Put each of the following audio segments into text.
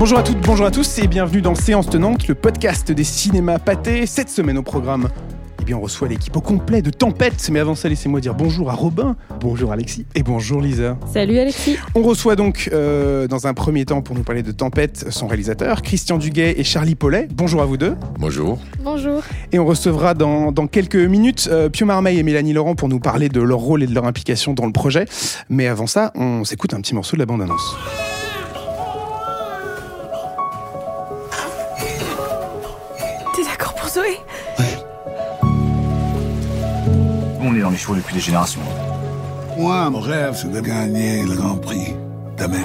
Bonjour à toutes, bonjour à tous et bienvenue dans Séance Tenante, le podcast des cinémas pâtés. Cette semaine au programme, eh bien, on reçoit l'équipe au complet de Tempête. Mais avant ça, laissez-moi dire bonjour à Robin, bonjour Alexis et bonjour Lisa. Salut Alexis. On reçoit donc, euh, dans un premier temps, pour nous parler de Tempête, son réalisateur, Christian Duguay et Charlie Paulet. Bonjour à vous deux. Bonjour. Bonjour. Et on recevra dans, dans quelques minutes euh, Pio Marmeil et Mélanie Laurent pour nous parler de leur rôle et de leur implication dans le projet. Mais avant ça, on s'écoute un petit morceau de la bande-annonce. Est dans les chevaux depuis des générations. Moi, mon rêve, c'est de gagner le Grand Prix d'Amérique.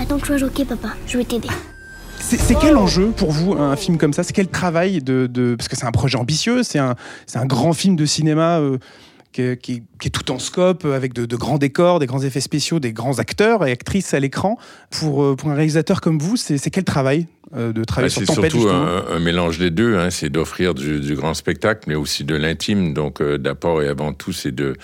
Attends que je sois jockey, papa. Je vais t'aider. C'est c'est quel enjeu pour vous, un film comme ça? C'est quel travail de, de- Parce que c'est un projet ambitieux, c'est un, c'est un grand film de cinéma euh, qui, est, qui est- qui est tout en scope, euh, avec de, de grands décors, des grands effets spéciaux, des grands acteurs et actrices à l'écran. Pour, euh, pour un réalisateur comme vous, c'est quel travail? Euh, de Bah, travailler c'est sur Tempête surtout justement un, un mélange des deux. Hein. C'est d'offrir du, du grand spectacle, mais aussi de l'intime. Donc, euh, d'abord et avant tout, c'est de,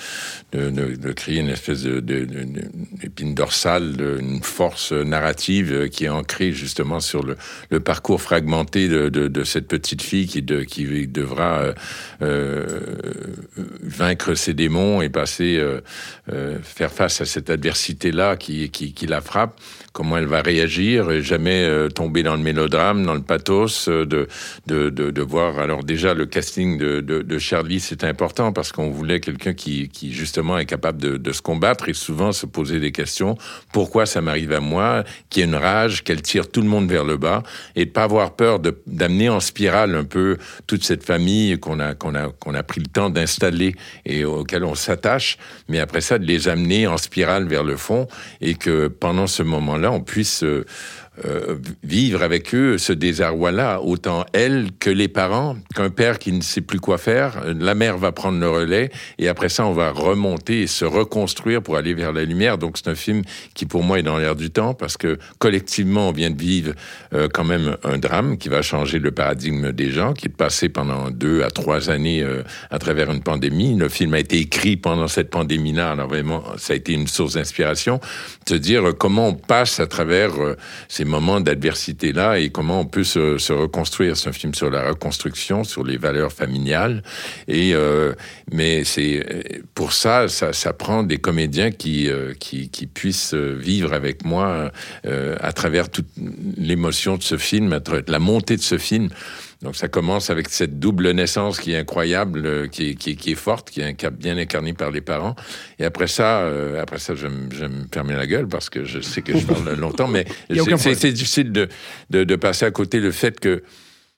de, de- de créer une espèce d'épine dorsale, une force narrative euh, qui est ancrée justement sur le, le parcours fragmenté de, cette petite fille qui, de, qui devra euh, vaincre ses démons et passer, faire face à cette adversité-là qui, qui, qui la frappe. Comment elle va réagir, et jamais tomber dans le dans le pathos, euh, de, de, de, voir. Alors déjà, le casting de, de, Charlie, c'est important parce qu'on voulait quelqu'un qui, qui justement est capable de, se combattre et souvent se poser des questions. Pourquoi ça m'arrive à moi? Qui a une rage, qu'elle tire tout le monde vers le bas et pas avoir peur d'amener en spirale un peu toute cette famille qu'on a a a pris le temps d'installer et auquel on s'attache, mais après ça de les amener en spirale vers le fond et que pendant ce moment-là on puisse euh, euh, vivre avec eux ce désarroi-là, autant elle que les parents, qu'un père qui ne sait plus quoi faire, la mère va prendre le relais, et après ça, on va remonter et se reconstruire pour aller vers la lumière. Donc c'est un film qui, pour moi, est dans l'air du temps, parce que collectivement, on vient de vivre euh, quand même un drame qui va changer le paradigme des gens, qui est passé pendant deux à trois années euh, à travers une pandémie. Le film a été écrit pendant cette pandémie-là, alors vraiment, ça a été une source d'inspiration, se dire comment on passe à travers euh, ces moments d'adversité-là et comment on peut se, reconstruire. C'est un film sur la reconstruction, sur les valeurs familiales. Et euh, mais pour ça, ça, prend des comédiens qui euh, puissent vivre avec moi euh, à travers toute l'émotion de ce film, la montée de ce film. Donc ça commence avec cette double naissance qui est incroyable, euh, qui, est, qui, est, qui est forte, qui est bien incarnée par les parents. Et après ça, euh, après ça, je je me fermer la gueule parce que je sais que je parle longtemps, mais c'est difficile de, de, de passer à côté le fait que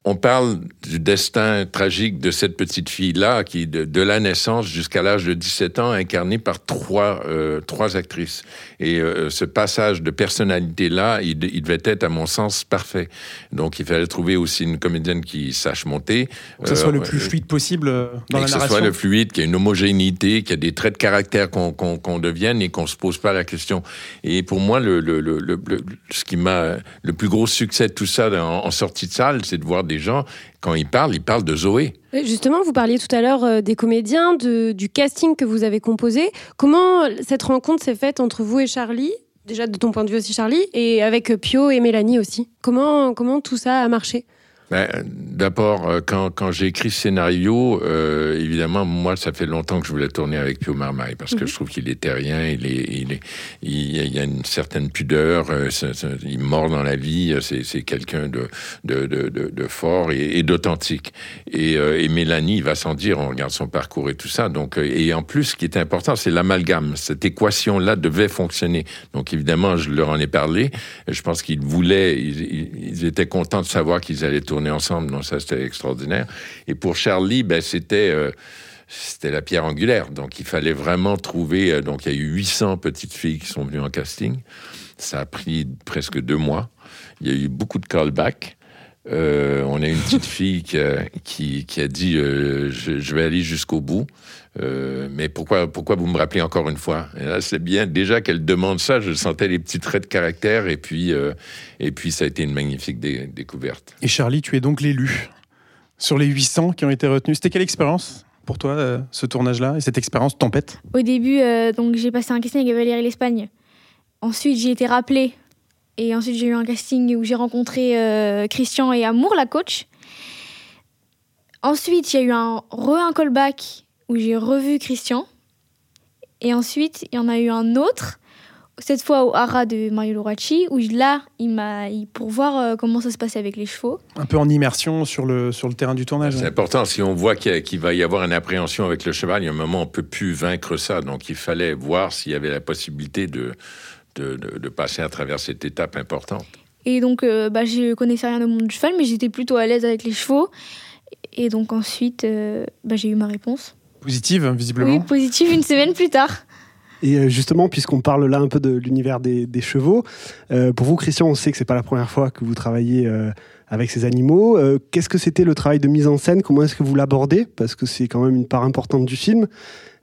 on parle du destin tragique de cette petite fille-là, qui de, de la naissance jusqu'à l'âge de 17 ans, incarnée par trois, euh, trois actrices. Et euh, ce passage de personnalité-là, il, de- il devait être, à mon sens, parfait. Donc, il fallait trouver aussi une comédienne qui sache monter. Que ce soit le Euh, plus fluide possible dans et la que ce narration. soit le fluide, qu'il y ait une homogénéité, qu'il y a des traits de caractère qu'on devienne et qu'on se pose pas la question. Et pour moi, le, le, le, le- le- ce qui m'a le plus gros succès de tout ça en, en sortie de salle, c'est de voir des gens quand ils parlent, ils parlent de Zoé. Euh, Justement, vous parliez tout à l'heure euh, des comédiens, du casting que vous avez composé. Comment cette rencontre s'est faite entre vous et Charlie Déjà de ton point de vue aussi Charlie, et avec Pio et Mélanie aussi? Comment, comment tout ça a marché? Ben, D'abord, euh, quand, quand j'ai écrit ce scénario, euh, évidemment, moi, ça fait longtemps que je voulais tourner avec Pio Marmaille parce que je trouve qu'il est terrien, il, est, il, est, il, y a- une certaine pudeur, euh, il mord dans la vie, c'est quelqu'un de, de, de, de, de fort et, et d'authentique. Et, euh, et Mélanie, il va sans dire, on regarde son parcours et tout ça. Donc, et en plus, ce qui est important, c'est l'amalgame. Cette équation-là devait fonctionner. Donc, évidemment, je leur en ai parlé. Je pense qu'ils voulaient, ils étaient contents de savoir qu'ils allaient tourner ensemble. Donc, ça, c'était extraordinaire. Et pour Charlie, ben, c'était... euh, c'était la pierre angulaire. Donc, il fallait vraiment trouver. euh, Donc, il y a eu 800 petites filles qui sont venues en casting. Ça a pris presque deux mois. Il y a eu beaucoup de callbacks. Euh, on a une petite fille qui a, qui, qui a dit euh, je, je vais aller jusqu'au bout. Euh, mais pourquoi, pourquoi vous me rappelez encore une fois? Et là, c'est bien. Déjà qu'elle demande ça, je sentais les petits traits de caractère. Et puis, euh, et puis ça a été une magnifique dé- découverte. Et Charlie, tu es donc l'élu sur les 800 qui ont été retenus. C'était quelle expérience pour toi, euh, ce tournage-là, et cette expérience tempête? Au début, euh, donc j'ai passé un casting avec Valérie l'Espagne. ensuite, j'ai été rappelée. Et ensuite, j'ai eu un casting où j'ai rencontré euh, Christian et Amour, la coach. Ensuite, il y a eu un re un callback où j'ai revu Christian. Et ensuite, il y en a eu un autre, cette fois au Hara de Mario Loracci, où là, il m'a il- pour voir euh, comment ça se passait avec les chevaux. Un peu en immersion sur le, sur le terrain du tournage. C'est important. Si on voit qu'il y a- qu'il va y avoir une appréhension avec le cheval, il y a un moment où on peut plus vaincre ça. Donc, il fallait voir s'il y avait la possibilité de, de, de- de passer à travers cette étape importante. Et donc, euh, bah, je connaissais rien au monde du cheval, mais j'étais plutôt à l'aise avec les chevaux. Et donc ensuite, euh, bah, j'ai eu ma réponse. Positive, visiblement. Oui, positive une semaine plus tard. Et euh, justement, puisqu'on parle là un peu de l'univers des, des chevaux, euh, pour vous, Christian, on sait que c'est pas la première fois que vous travaillez euh, avec ces animaux. Euh, Qu'est-ce que c'était le travail de mise en scène? Comment est-ce que vous l'abordez? Parce que c'est quand même une part importante du film.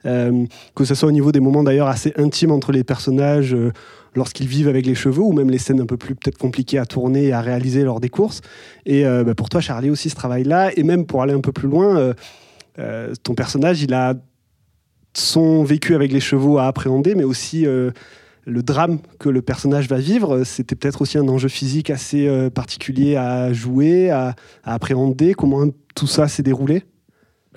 Euh, que ce soit au niveau des moments d'ailleurs assez intimes entre les personnages euh, lorsqu'ils vivent avec les chevaux, ou même les scènes un peu plus peut-être compliquées à tourner et à réaliser lors des courses. Et euh, bah, pour toi, Charlie, aussi ce travail-là, et même pour aller un peu plus loin, ton personnage, il a son vécu avec les chevaux à appréhender, mais aussi le drame que le personnage va vivre. C'était peut-être aussi un enjeu physique assez particulier à jouer, à, appréhender. Comment tout ça s'est déroulé?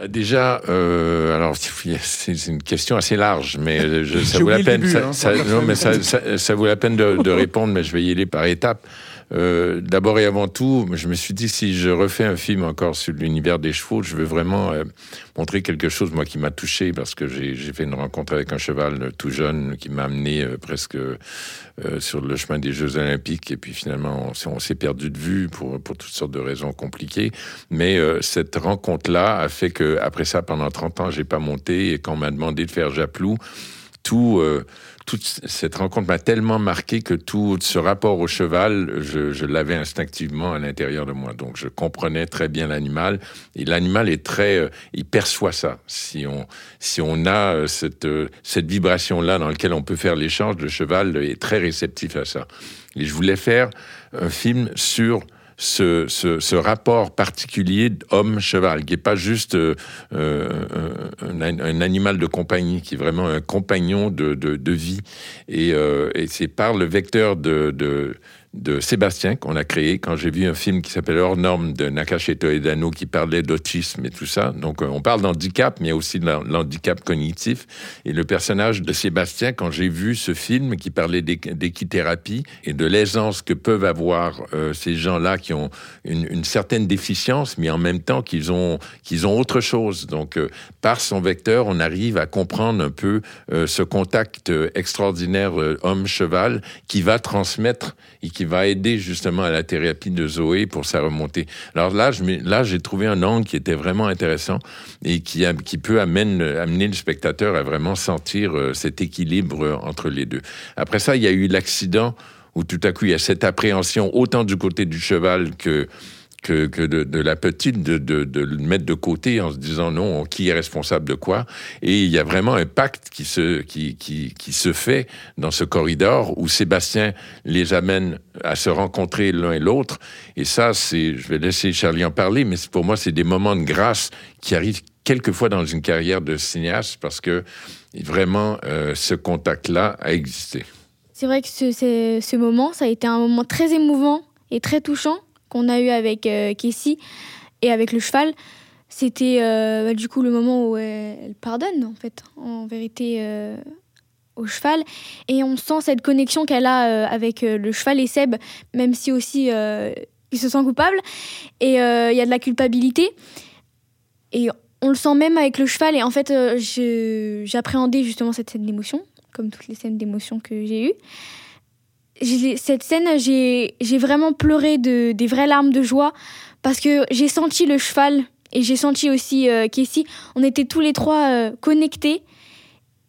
Déjà, euh, alors c'est une question assez large, mais euh, je, ça vaut la peine. début, ça, hein, ça- non, mais ça vaut la peine de, de répondre, mais je vais y aller par étapes. Euh, D'abord et avant tout, je me suis dit si je refais un film encore sur l'univers des chevaux, je veux vraiment euh, montrer quelque chose moi qui m'a touché parce que j'ai fait une rencontre avec un cheval tout jeune qui m'a amené euh, presque sur le chemin des Jeux Olympiques et puis finalement on, s'est- perdu de vue pour toutes sortes de raisons compliquées. Mais cette rencontre-là a fait que après ça, pendant 30 ans, j'ai pas monté et quand on m'a demandé de faire Japlou, tout, toute cette rencontre m'a tellement marqué que tout ce rapport au cheval, je, l'avais instinctivement à l'intérieur de moi. Donc je comprenais très bien l'animal et l'animal est très, euh, il perçoit ça. Si on, si on a euh, cette, euh, cette vibration-là dans laquelle on peut faire l'échange, le cheval est très réceptif à ça. Et je voulais faire un film sur ce, ce, ce rapport particulier homme-cheval, qui est pas juste euh, euh, un, un animal de compagnie, qui est vraiment un compagnon de, de, de vie. Et, euh, et c'est par le vecteur de, de, de Sébastien qu'on a créé quand j'ai vu un film qui s'appelle Hors norme de Nakasheto Edano qui parlait d'autisme et tout ça. Donc euh, on parle d'handicap, mais aussi de l'han- l'handicap cognitif. Et le personnage de Sébastien, quand j'ai vu ce film qui parlait d'équ- d'équithérapie et de l'aisance que peuvent avoir euh, ces gens-là qui ont une, certaine déficience, mais en même temps qu'ils ont, ont autre chose. Donc euh, par son vecteur, on arrive à comprendre un peu ce contact extraordinaire homme-cheval qui va transmettre et va aider justement à la thérapie de Zoé pour sa remontée. Alors là, là, j'ai trouvé un angle qui était vraiment intéressant et qui, qui peut amener le spectateur à vraiment sentir euh, cet équilibre euh, entre les deux. Après ça, il y a eu l'accident où tout à coup, il y a cette appréhension autant du côté du cheval que que, de, la petite, de, de, le mettre de côté en se disant non, qui est responsable de quoi? Et il y a vraiment un pacte qui se, qui, qui, qui se fait dans ce corridor où Sébastien les amène à se rencontrer l'un et l'autre. Et ça, c'est, je vais laisser Charlie en parler, mais pour moi, c'est des moments de grâce qui arrivent quelquefois dans une carrière de cinéaste parce que vraiment, euh, ce contact-là a existé. C'est vrai que ce- ce moment, ça a été un moment très émouvant et très touchant qu'on a eu avec euh, Casey et avec le cheval. C'était euh, bah, du coup le moment où elle, pardonne, en fait, en vérité, euh, au cheval. Et on sent cette connexion qu'elle a euh, avec le cheval et Seb, même si aussi il se sent coupable. Et il y a de la culpabilité. Et on le sent même avec le cheval. Et en fait, j'appréhendais justement cette scène d'émotion, comme toutes les scènes d'émotion que j'ai eues. Cette scène, j'ai vraiment pleuré de, des vraies larmes de joie parce que j'ai senti le cheval et j'ai senti aussi euh, Casey. On était tous les trois euh, connectés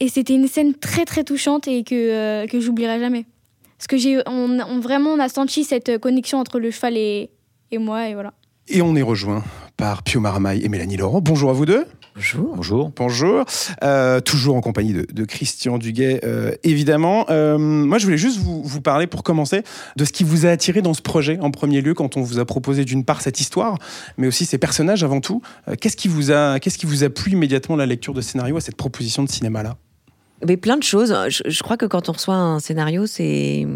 et c'était une scène très très touchante et que, euh, que j'oublierai jamais. Parce que j'ai on, on- vraiment on a senti cette connexion entre le cheval et, et moi et voilà. Et on est rejoint par Pio Marmaille et Mélanie Laurent. Bonjour à vous deux. Bonjour. Bonjour. Bonjour. Euh, toujours en compagnie de, de Christian Duguay, euh, évidemment. Euh, moi, je voulais juste vous, vous parler, pour commencer, de ce qui vous a attiré dans ce projet, en premier lieu, quand on vous a proposé d'une part cette histoire, mais aussi ces personnages avant tout. Euh, qu'est-ce qui vous a, qu'est-ce qui vous a plu immédiatement à la lecture de scénario à cette proposition de cinéma-là? Mais plein de choses. Je, je crois que quand on reçoit un scénario, c'est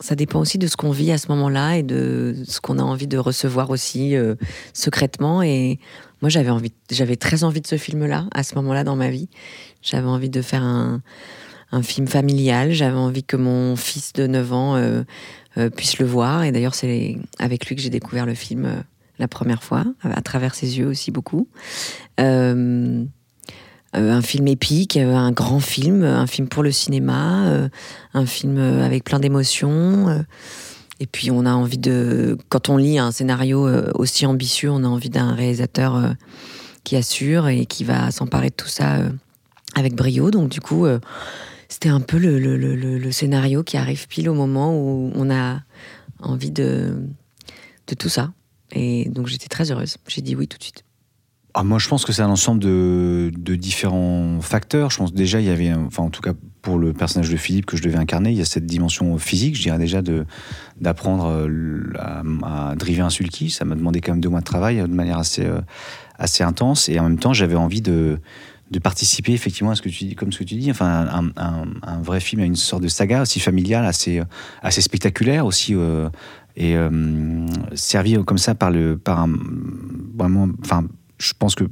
ça dépend aussi de ce qu'on vit à ce moment-là et de ce qu'on a envie de recevoir aussi euh, secrètement. Et moi, j'avais envie, j'avais très envie de ce film-là à ce moment-là dans ma vie. J'avais envie de faire un, un film familial. J'avais envie que mon fils de 9 ans euh, euh, puisse le voir. Et d'ailleurs, c'est avec lui que j'ai découvert le film la première fois, à travers ses yeux aussi beaucoup. Un film épique, euh, un grand film, euh, un film pour le cinéma, euh, un film euh, avec plein d'émotions. euh. Et puis on a envie de, quand on lit un scénario euh, aussi ambitieux, on a envie d'un réalisateur euh, qui assure et qui va s'emparer de tout ça euh, avec brio. Donc du coup, euh, c'était un peu le scénario qui arrive pile au moment où on a envie de, de tout ça. Et donc j'étais très heureuse. J'ai dit oui tout de suite. Ah, moi, je pense que c'est un ensemble de, différents facteurs. Je pense déjà, il y avait, enfin, en tout cas, pour le personnage de Philippe que je devais incarner, il y a cette dimension physique, je dirais déjà, d'apprendre euh, à, à driver un sulky. Ça m'a demandé quand même deux mois de travail euh, de manière assez, euh, assez intense. Et en même temps, j'avais envie de, de participer effectivement à ce que tu dis, comme ce que tu dis, enfin, un, vrai film, une sorte de saga aussi familiale, assez, assez spectaculaire aussi. et servi comme ça par le par un vraiment enfin je pense que,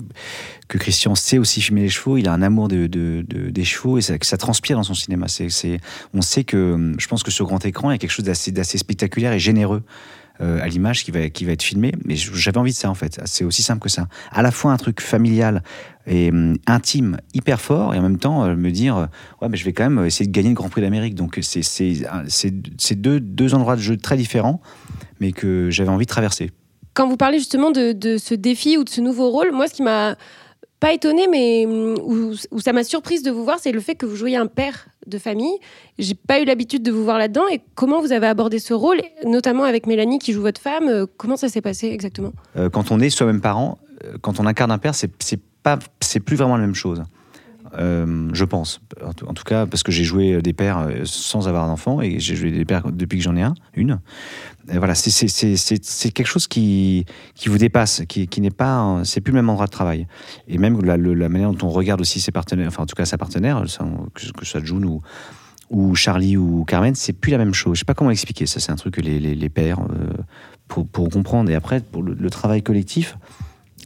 que Christian sait aussi filmer les chevaux, il a un amour de, de- de- des chevaux et ça, ça transpire dans son cinéma. On sait que, je pense que sur grand écran, il y a quelque chose d'assez, spectaculaire et généreux euh, à l'image qui va, être filmé. Mais j'avais envie de ça en fait. C'est aussi simple que ça. À la fois un truc familial et hum, intime, hyper fort, et en même temps euh, me dire, euh, ouais, mais je vais quand même essayer de gagner le Grand Prix d'Amérique. Donc c'est, deux endroits de jeu très différents, mais que j'avais envie de traverser. Quand vous parlez justement de, ce défi ou de ce nouveau rôle, moi, ce qui m'a pas étonné, mais hum, où, ça m'a surprise de vous voir, c'est le fait que vous jouiez un père de famille. J'ai pas eu l'habitude de vous voir là-dedans. Et comment vous avez abordé ce rôle, notamment avec Mélanie qui joue votre femme euh, Comment ça s'est passé exactement? Euh, quand on est soi-même parent, euh, quand on incarne un père, c'est pas, c'est plus vraiment la même chose. Euh, je pense. En tout, cas, parce que j'ai joué des pères euh, sans avoir d'enfant et j'ai joué des pères depuis que j'en ai un, une. Voilà, c'est- quelque chose qui, qui vous dépasse, qui, n'est pas, c'est plus le même endroit de travail. Et même la, manière dont on regarde aussi ses partenaires, enfin en tout cas sa partenaire, que, ce soit June ou, Charlie ou Carmen, c'est plus la même chose. Je sais pas comment expliquer. Ça, c'est un truc que les, pères, euh, pour, comprendre. Et après, pour le, le travail collectif,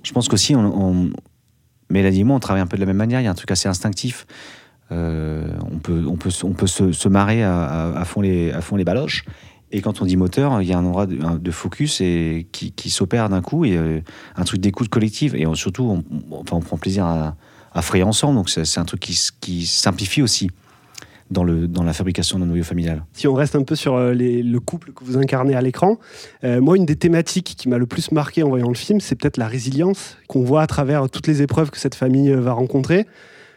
je pense qu'aussi, on, on, Mélanie et moi, on travaille un peu de la même manière. Il y a un truc assez instinctif. On peut, on peut, on peut se, marrer à, fond les, à fond les baloches. Et quand on dit moteur, il y a un endroit de, focus et qui, s'opère d'un coup et euh, un truc d'écoute collective. Et surtout, on, enfin, on prend plaisir à, à frayer ensemble. Donc c'est un truc qui, qui simplifie aussi dans, le, dans la fabrication d'un noyau familial. Si on reste un peu sur euh, le couple que vous incarnez à l'écran, euh, moi, une des thématiques qui m'a le plus marqué en voyant le film, c'est peut-être la résilience qu'on voit à travers toutes les épreuves que cette famille euh, va rencontrer.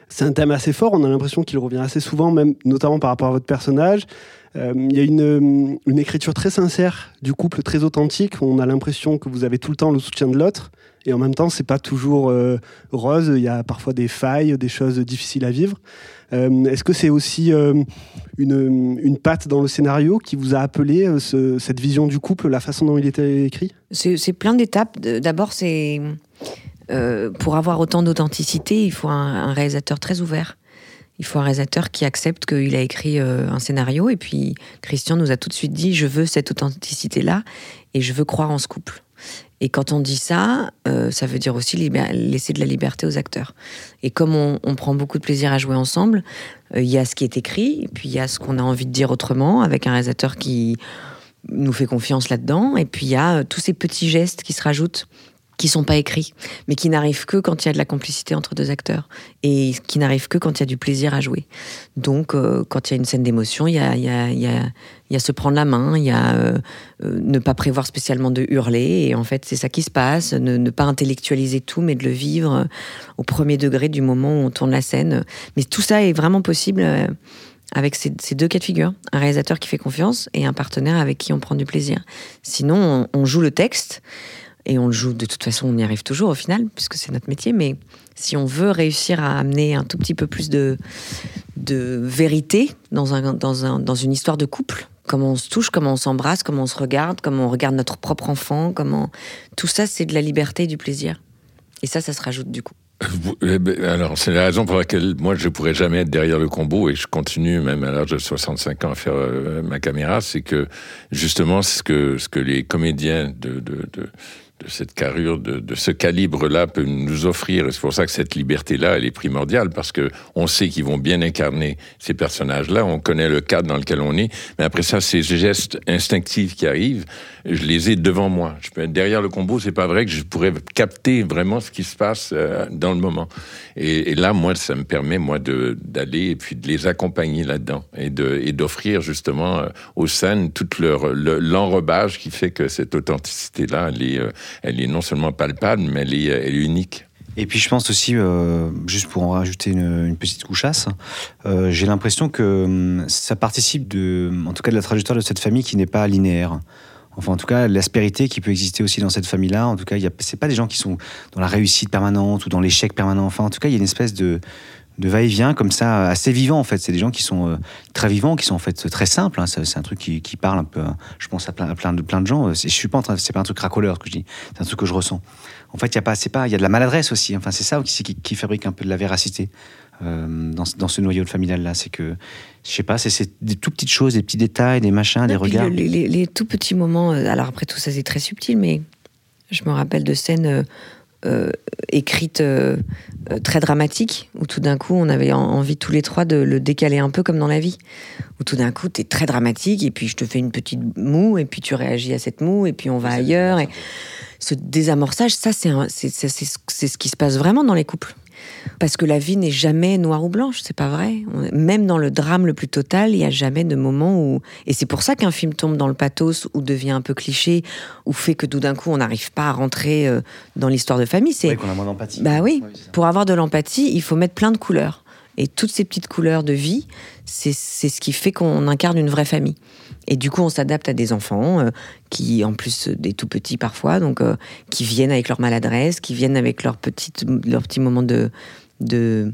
C'est un thème assez fort, on a l'impression qu'il revient assez souvent, même notamment par rapport à votre personnage. Il y a une, une écriture très sincère du couple, très authentique. On a l'impression que vous avez tout le temps le soutien de l'autre. Et en même temps, c'est pas toujours euh, rose. Il y a parfois des failles, des choses difficiles à vivre. Euh, Est-ce que c'est aussi euh, une, patte dans le scénario qui vous a appelé euh, ce- cette vision du couple, la façon dont il était écrit? C'est plein d'étapes. D'abord, c'est pour avoir autant d'authenticité, il faut un, réalisateur très ouvert. Il faut un réalisateur qui accepte qu'il a écrit un scénario. Et puis, Christian nous a tout de suite dit Je veux cette authenticité-là et je veux croire en ce couple. Et quand on dit ça, euh, ça veut dire aussi laisser de la liberté aux acteurs. Et comme on, prend beaucoup de plaisir à jouer ensemble, euh, il y a ce qui est écrit, puis il y a ce qu'on a envie de dire autrement, avec un réalisateur qui nous fait confiance là-dedans. Et puis il y a euh, tous ces petits gestes qui se rajoutent, qui sont pas écrits, mais qui n'arrivent que quand il y a de la complicité entre deux acteurs, et qui n'arrivent que quand il y a du plaisir à jouer. Donc euh, quand il y a une scène d'émotion, il y a, y, a, y, y a se prendre la main, il y a euh, euh, ne pas prévoir spécialement de hurler, et en fait c'est ça qui se passe, ne, pas intellectualiser tout, mais de le vivre euh, au premier degré du moment où on tourne la scène. Mais tout ça est vraiment possible. avec ces, deux cas de figure, un réalisateur qui fait confiance et un partenaire avec qui on prend du plaisir. Sinon, on, on joue le texte et on le joue de toute façon, on y arrive toujours au final, puisque c'est notre métier. Mais si on veut réussir à amener un tout petit peu plus de, de vérité dans, un, dans, un, dans une histoire de couple, comment on se touche, comment on s'embrasse, comment on se regarde, comment on regarde notre propre enfant, comment tout ça, c'est de la liberté et du plaisir. Et ça, ça se rajoute du coup. Eh ben, alors, c'est la raison pour laquelle moi, je pourrais jamais être derrière le combo et je continue, même à l'âge de 65 ans, à faire euh, ma caméra. C'est que, justement, ce que, ce que les comédiens de de cette carrure, de, ce calibre-là peut nous offrir. C'est pour ça que cette liberté-là, elle est primordiale, parce que on sait qu'ils vont bien incarner ces personnages-là, on connaît le cadre dans lequel on est, mais après ça, ces gestes instinctifs qui arrivent, je les ai devant moi. Je peux être derrière le combo, c'est pas vrai que je pourrais capter vraiment ce qui se passe euh, dans le moment. Et, et, là, moi, ça me permet, moi, d'aller et puis de les accompagner là-dedans et d'offrir justement euh, aux scènes tout leur l'enrobage qui fait que cette authenticité-là, elle est, euh, elle est non seulement palpable, mais elle est, est unique. Et puis je pense aussi, euh, juste pour en rajouter une, une petite couchasse, euh, j'ai l'impression que hum, ça participe de, en tout cas de la trajectoire de cette famille qui n'est pas linéaire. Enfin, en tout cas, l'aspérité qui peut exister aussi dans cette famille-là. En tout cas, c'est pas des gens qui sont dans la réussite permanente ou dans l'échec permanent. Enfin, en tout cas, il y a une espèce de, de va-et-vient comme ça, assez vivant en fait. C'est des gens qui sont euh, très vivants, qui sont en fait très simples. Hein. C'est un truc qui, qui, parle un peu, je pense, à plein, de, plein de gens. Je suis pas c'est pas un truc racoleur que je dis, c'est un truc que je ressens. En fait, il y a pas, c'est pas, il y a de la maladresse aussi. Enfin, c'est ça qui, qui, fabrique un peu de la véracité euh, dans, dans, ce noyau familial là. C'est que, je sais pas, c'est des tout petites choses, des petits détails, des machins, des regards. les, les, les, tout petits moments. Euh, alors après tout ça, c'est très subtil, mais je me rappelle de scènes euh, écrite euh, euh, très dramatique, où tout d'un coup on avait envie tous les trois de le décaler un peu comme dans la vie, où tout d'un coup tu es très dramatique et puis je te fais une petite moue et puis tu réagis à cette moue et puis on va ailleurs. Et ce désamorçage, ça c'est ce qui se passe vraiment dans les couples. Parce que la vie n'est jamais noire ou blanche, c'est pas vrai. Même dans le drame le plus total, il n'y a jamais de moment où. Et c'est pour ça qu'un film tombe dans le pathos ou devient un peu cliché ou fait que tout d'un coup on n'arrive pas à rentrer euh, dans l'histoire de famille. C'est qu'on a moins d'empathie. Bah oui. pour avoir de l'empathie, il faut mettre plein de couleurs. Et toutes ces petites couleurs de vie, c'est ce qui fait qu'on incarne une vraie famille. Et du coup, on s'adapte à des enfants euh, qui, en plus des tout petits parfois, donc euh, qui viennent avec leur maladresse, qui viennent avec leur petite, leur petit moment de, de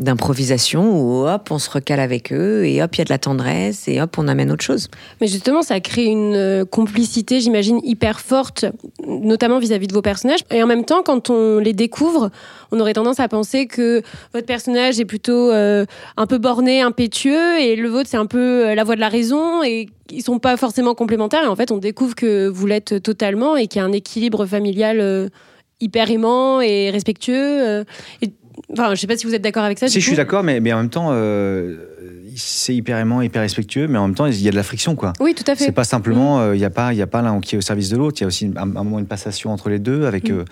d'improvisation où hop, on se recale avec eux et hop, il y a de la tendresse et hop, on amène autre chose. Mais justement, ça crée une euh, complicité, j'imagine, hyper forte, notamment vis-à-vis de vos personnages. Et en même temps, quand on les découvre, on aurait tendance à penser que votre personnage est plutôt euh, un peu borné, impétueux et le vôtre, c'est un peu euh, la voix de la raison et ils sont pas forcément complémentaires. Et en fait, on découvre que vous l'êtes totalement et qu'il y a un équilibre familial hyper aimant et respectueux. Enfin, je sais pas si vous êtes d'accord avec ça. Si, je suis d'accord, mais, mais en même temps, euh, c'est hyper aimant, hyper respectueux, mais en même temps, il y a de la friction, quoi. Oui, tout à fait. C'est pas simplement, mm. euh, il n'y a pas, il a pas l'un qui est au service de l'autre. Il y a aussi un, moment une passation entre les deux avec. Mm. Euh,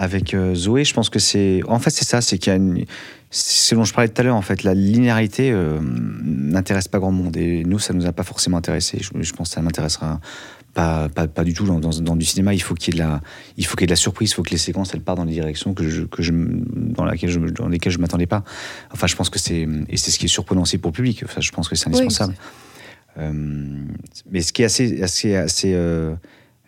avec Zoé, je pense que c'est. En fait, c'est ça, c'est qu'il y a une. C'est ce dont je parlais tout à l'heure, en fait. La linéarité n'intéresse pas grand monde. Et nous, ça nous a pas forcément intéressé. Je, je pense que ça m'intéressera pas, pas, pas, du tout. Dans, dans, du cinéma, il faut qu'il y ait de la, il faut qu'il y ait de la surprise, il faut que les séquences elles partent dans des directions que je, que je, dans, laquelle je, dans lesquelles je m'attendais pas. Enfin, je pense que c'est et c'est ce qui est surprenant aussi pour le public. Enfin, je pense que c'est indispensable. euh, mais ce qui est assez, assez, assez euh,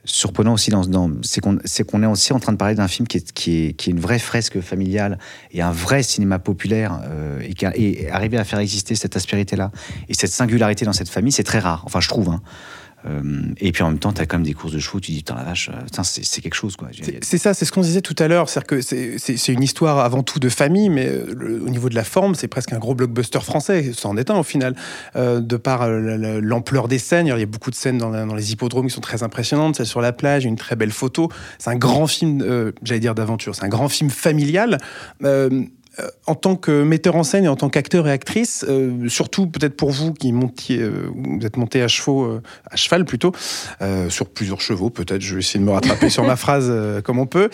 surprenant aussi dans, dans c'est qu'on c'est qu'on est aussi en train de parler d'un film qui est, qui est, qui est une vraie fresque familiale et un vrai cinéma populaire euh, et, qui a, et arriver à faire exister cette aspérité là et cette singularité dans cette famille c'est très rare enfin je trouve hein. Euh, et puis en même temps, tu as quand même des courses de chevaux, tu dis, putain la vache, euh, c'est quelque chose. quoi. C'est ça, c'est ce qu'on disait tout à l'heure. C'est-à-dire que c'est une histoire avant tout de famille, mais euh, au niveau de la forme, c'est presque un gros blockbuster français, c'en est un au final. de par l'ampleur des scènes, il y a beaucoup de scènes dans, dans, les hippodromes qui sont très impressionnantes, celle sur la plage, une très belle photo. C'est un grand film, j'allais dire d'aventure, c'est un grand film familial en tant que metteur en scène et en tant qu'acteur et actrice, euh, surtout peut-être pour vous qui montiez, euh, vous êtes monté à chevaux, euh, à cheval plutôt, sur plusieurs chevaux peut-être. Je vais essayer de me rattraper sur ma phrase comme on peut.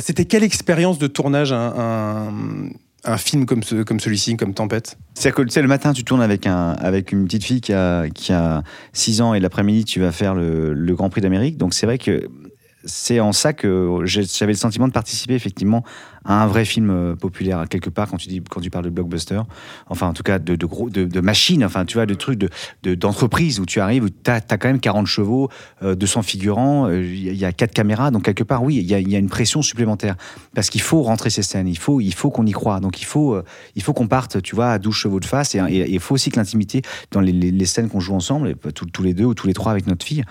C'était quelle expérience de tournage un, un, film comme, ce, comme celui-ci, comme Tempête? C'est-à-dire que tu sais, le matin, tu tournes avec, un, avec une petite fille qui a, qui a 6 ans et l'après-midi, tu vas faire le, le Grand Prix d'Amérique. Donc c'est vrai que c'est en ça que j'avais le sentiment de participer effectivement un vrai film euh, populaire quelque part quand tu dis quand tu parles de blockbuster. Enfin en tout cas de de de, machines enfin tu vois de trucs de d'entreprise où tu arrives où tu as, quand même 40 chevaux 200 euh, figurants euh, il y a quatre caméras. Donc quelque part oui il y a, une pression supplémentaire. Parce qu'il faut rentrer ces scènes. Il faut il faut qu'on y croit donc il faut il faut qu'on parte tu vois à 12 chevaux de face. Et il faut aussi que l'intimité dans les, les, scènes qu'on joue ensemble tous, les deux ou tous les trois avec notre fille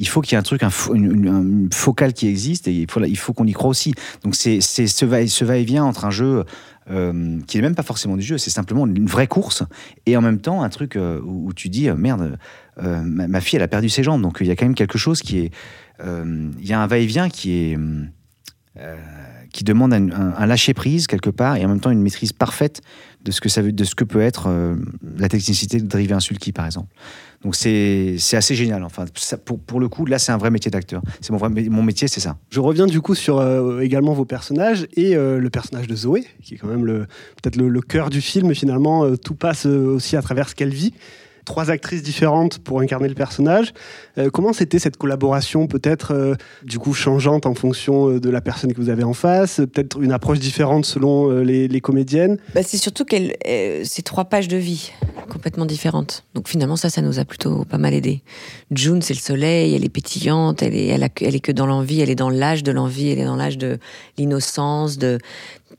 il faut qu'il y ait un truc un, une, focale qui existe et il faut qu'on y croit aussi donc c'est ce, va-et-vient entre un jeu euh, qui n'est même pas forcément du jeu, c'est simplement une vraie course, et en même temps un truc euh, où, tu dis, euh, merde, ma, fille, elle a perdu ses jambes, donc il y a quand même quelque chose qui est... Il y a un va-et-vient qui est... qui demande un, un lâcher-prise quelque part et en même temps une maîtrise parfaite de ce que, de ce que peut être la technicité de driver un sulky, par exemple. Donc c'est assez génial. Enfin, pour, pour le coup, là, c'est un vrai métier d'acteur. C'est mon, vrai, mon métier, c'est ça. Je reviens du coup sur euh, également vos personnages et euh, le personnage de Zoé, qui est quand même peut-être le, le cœur du film. Finalement, euh, tout passe aussi à travers ce qu'elle vit. Trois actrices différentes pour incarner le personnage. Euh, comment c'était cette collaboration, peut-être euh, du coup changeante en fonction euh, de la personne que vous avez en face, peut-être une approche différente selon les, comédiennes? Bah, c'est surtout qu'elle, c'est trois pages de vie complètement différentes. Donc finalement, ça, ça nous a plutôt pas mal aidé. June, c'est le soleil, elle est pétillante, elle est, elle, est que dans l'envie, elle est dans l'âge de l'envie, elle est dans l'âge de l'innocence, de,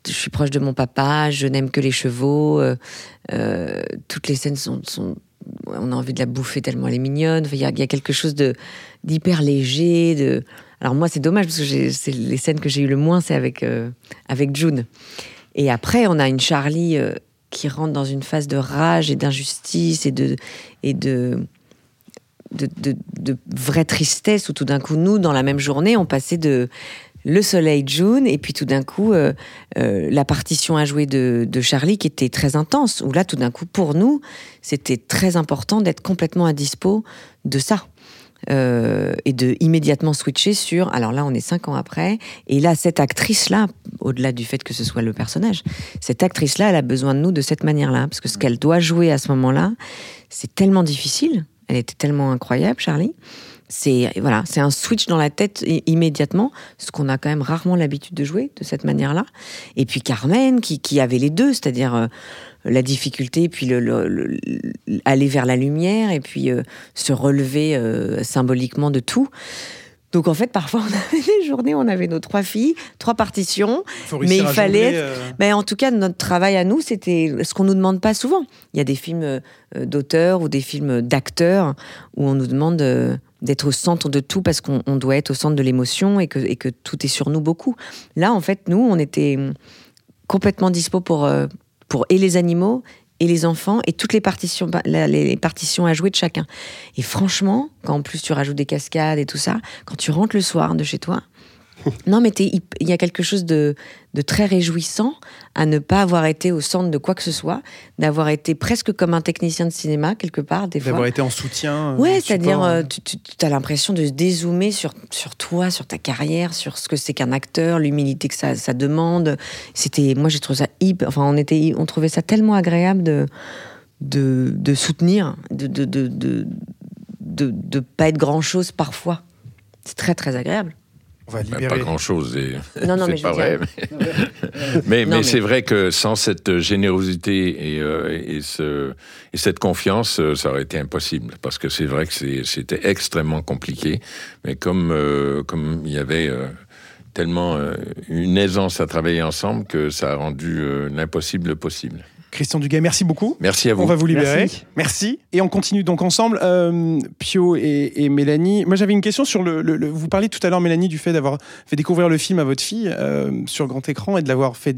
je suis proche de mon papa, je n'aime que les chevaux. toutes les scènes sont- on a envie de la bouffer tellement elle est mignonne. Il y, a, quelque chose de d'hyper léger. De... Alors moi, c'est dommage parce que c'est les scènes que j'ai eu le moins, c'est avec euh, avec June. Et après, on a une Charlie euh, qui rentre dans une phase de rage et d'injustice et de et de, de vraie tristesse où tout d'un coup, nous, dans la même journée, on passait de le soleil June et puis tout d'un coup euh, euh, la partition à jouer de, Charlie qui était très intense où là tout d'un coup pour nous c'était très important d'être complètement à dispo de ça Euh, et de immédiatement switcher sur alors là on est cinq ans après et là cette actrice là au-delà du fait que ce soit le personnage cette actrice là elle a besoin de nous de cette manière là parce que ce qu'elle doit jouer à ce moment là c'est tellement difficile. Elle était tellement incroyable Charlie c'est voilà, c'est un switch dans la tête immédiatement, ce qu'on a quand même rarement l'habitude de jouer de cette manière-là. Et puis Carmen, qui, qui avait les deux, c'est-à-dire euh, la difficulté, puis le, le- le- le- aller vers la lumière, et puis euh, se relever euh, symboliquement de tout. Donc en fait, parfois, on avait des journées où on avait nos trois filles, trois partitions, Faut mais il fallait jongler, Ben, en tout cas, notre travail à nous, c'était ce qu'on nous demande pas souvent. Il y a des films d'auteurs ou des films d'acteurs où on nous demande d'être au centre de tout parce qu'on on doit être au centre de l'émotion et que, tout est sur nous beaucoup. Là, en fait, nous, on était hum, complètement dispo pour, euh, pour et les animaux et les enfants et toutes les partitions, les les partitions à jouer de chacun. Et franchement, quand en plus tu rajoutes des cascades et tout ça, quand tu rentres le soir de chez toi, non, mais il y a quelque chose de, de très réjouissant à ne pas avoir été au centre de quoi que ce soit, d'avoir été presque comme un technicien de cinéma quelque part des fois. D'avoir été en soutien. euh, Ouais, c'est-à-dire, euh, tu, as l'impression de se dézoomer sur, sur toi, sur ta carrière, sur ce que c'est qu'un acteur, l'humilité que ça, ça demande. C'était, moi, j'ai trouvé ça hyper. Enfin, on était, on trouvait ça tellement agréable de de, de soutenir, de de, de, de de de pas être grand chose parfois. C'est très très agréable. On va Ben, libérer. pas grand-chose. et- Non, non, c'est mais je pas veux vrai. dire- Mais, mais, c'est vrai que sans cette générosité et, euh, et, ce, et cette confiance, euh, ça aurait été impossible. Parce que c'est vrai que c'était extrêmement compliqué. Mais comme, euh, comme il y avait euh, tellement euh, une aisance à travailler ensemble que ça a rendu euh, l'impossible possible. Christian Duguay, merci beaucoup. Merci à vous. On va vous libérer. Merci. Merci. Et on continue donc ensemble. Euh, Pio et, et Mélanie. Moi, j'avais une question sur le, le- le- Vous parliez tout à l'heure, Mélanie, du fait d'avoir fait découvrir le film à votre fille euh, sur grand écran et de l'avoir fait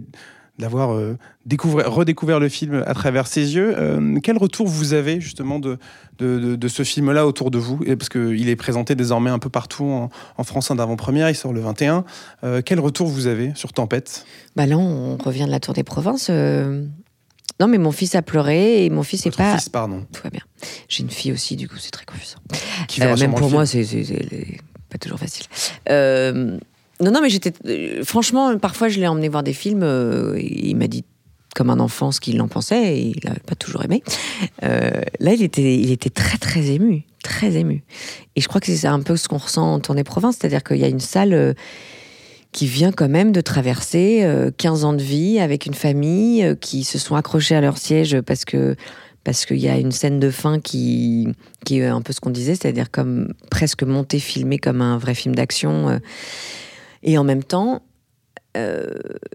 d'avoir euh, découvert, redécouvert le film à travers ses yeux. Euh, quel retour vous avez justement de, de, de- de ce film-là autour de vous? Et Parce qu'il est présenté désormais un peu partout en, en France en avant-première, il sort le 21. Euh, quel retour vous avez sur Tempête? Bah là, on revient de la tour des Provinces. Non, mais mon fils a pleuré et mon fils est Votre pas. fils, pardon. Tout va bien. J'ai une fille aussi, du coup, c'est très confusant. Qui Euh, même pour moi, c'est pas toujours facile. Euh, non, non, mais j'étais. euh, franchement, parfois, je l'ai emmené voir des films. euh, et il m'a dit comme un enfant ce qu'il en pensait et il n'avait pas toujours aimé. Là, il était, il était très, très ému. Très ému. Et je crois que c'est un peu ce qu'on ressent en tournée province, c'est-à-dire qu'il y a une salle. Euh, qui vient quand même de traverser euh, 15 ans de vie avec une famille euh, qui se sont accrochés à leur siège parce que parce qu'il y a une scène de fin qui qui est un peu ce qu'on disait, c'est-à-dire comme presque monté, filmé comme un vrai film d'action, euh, et en même temps, euh,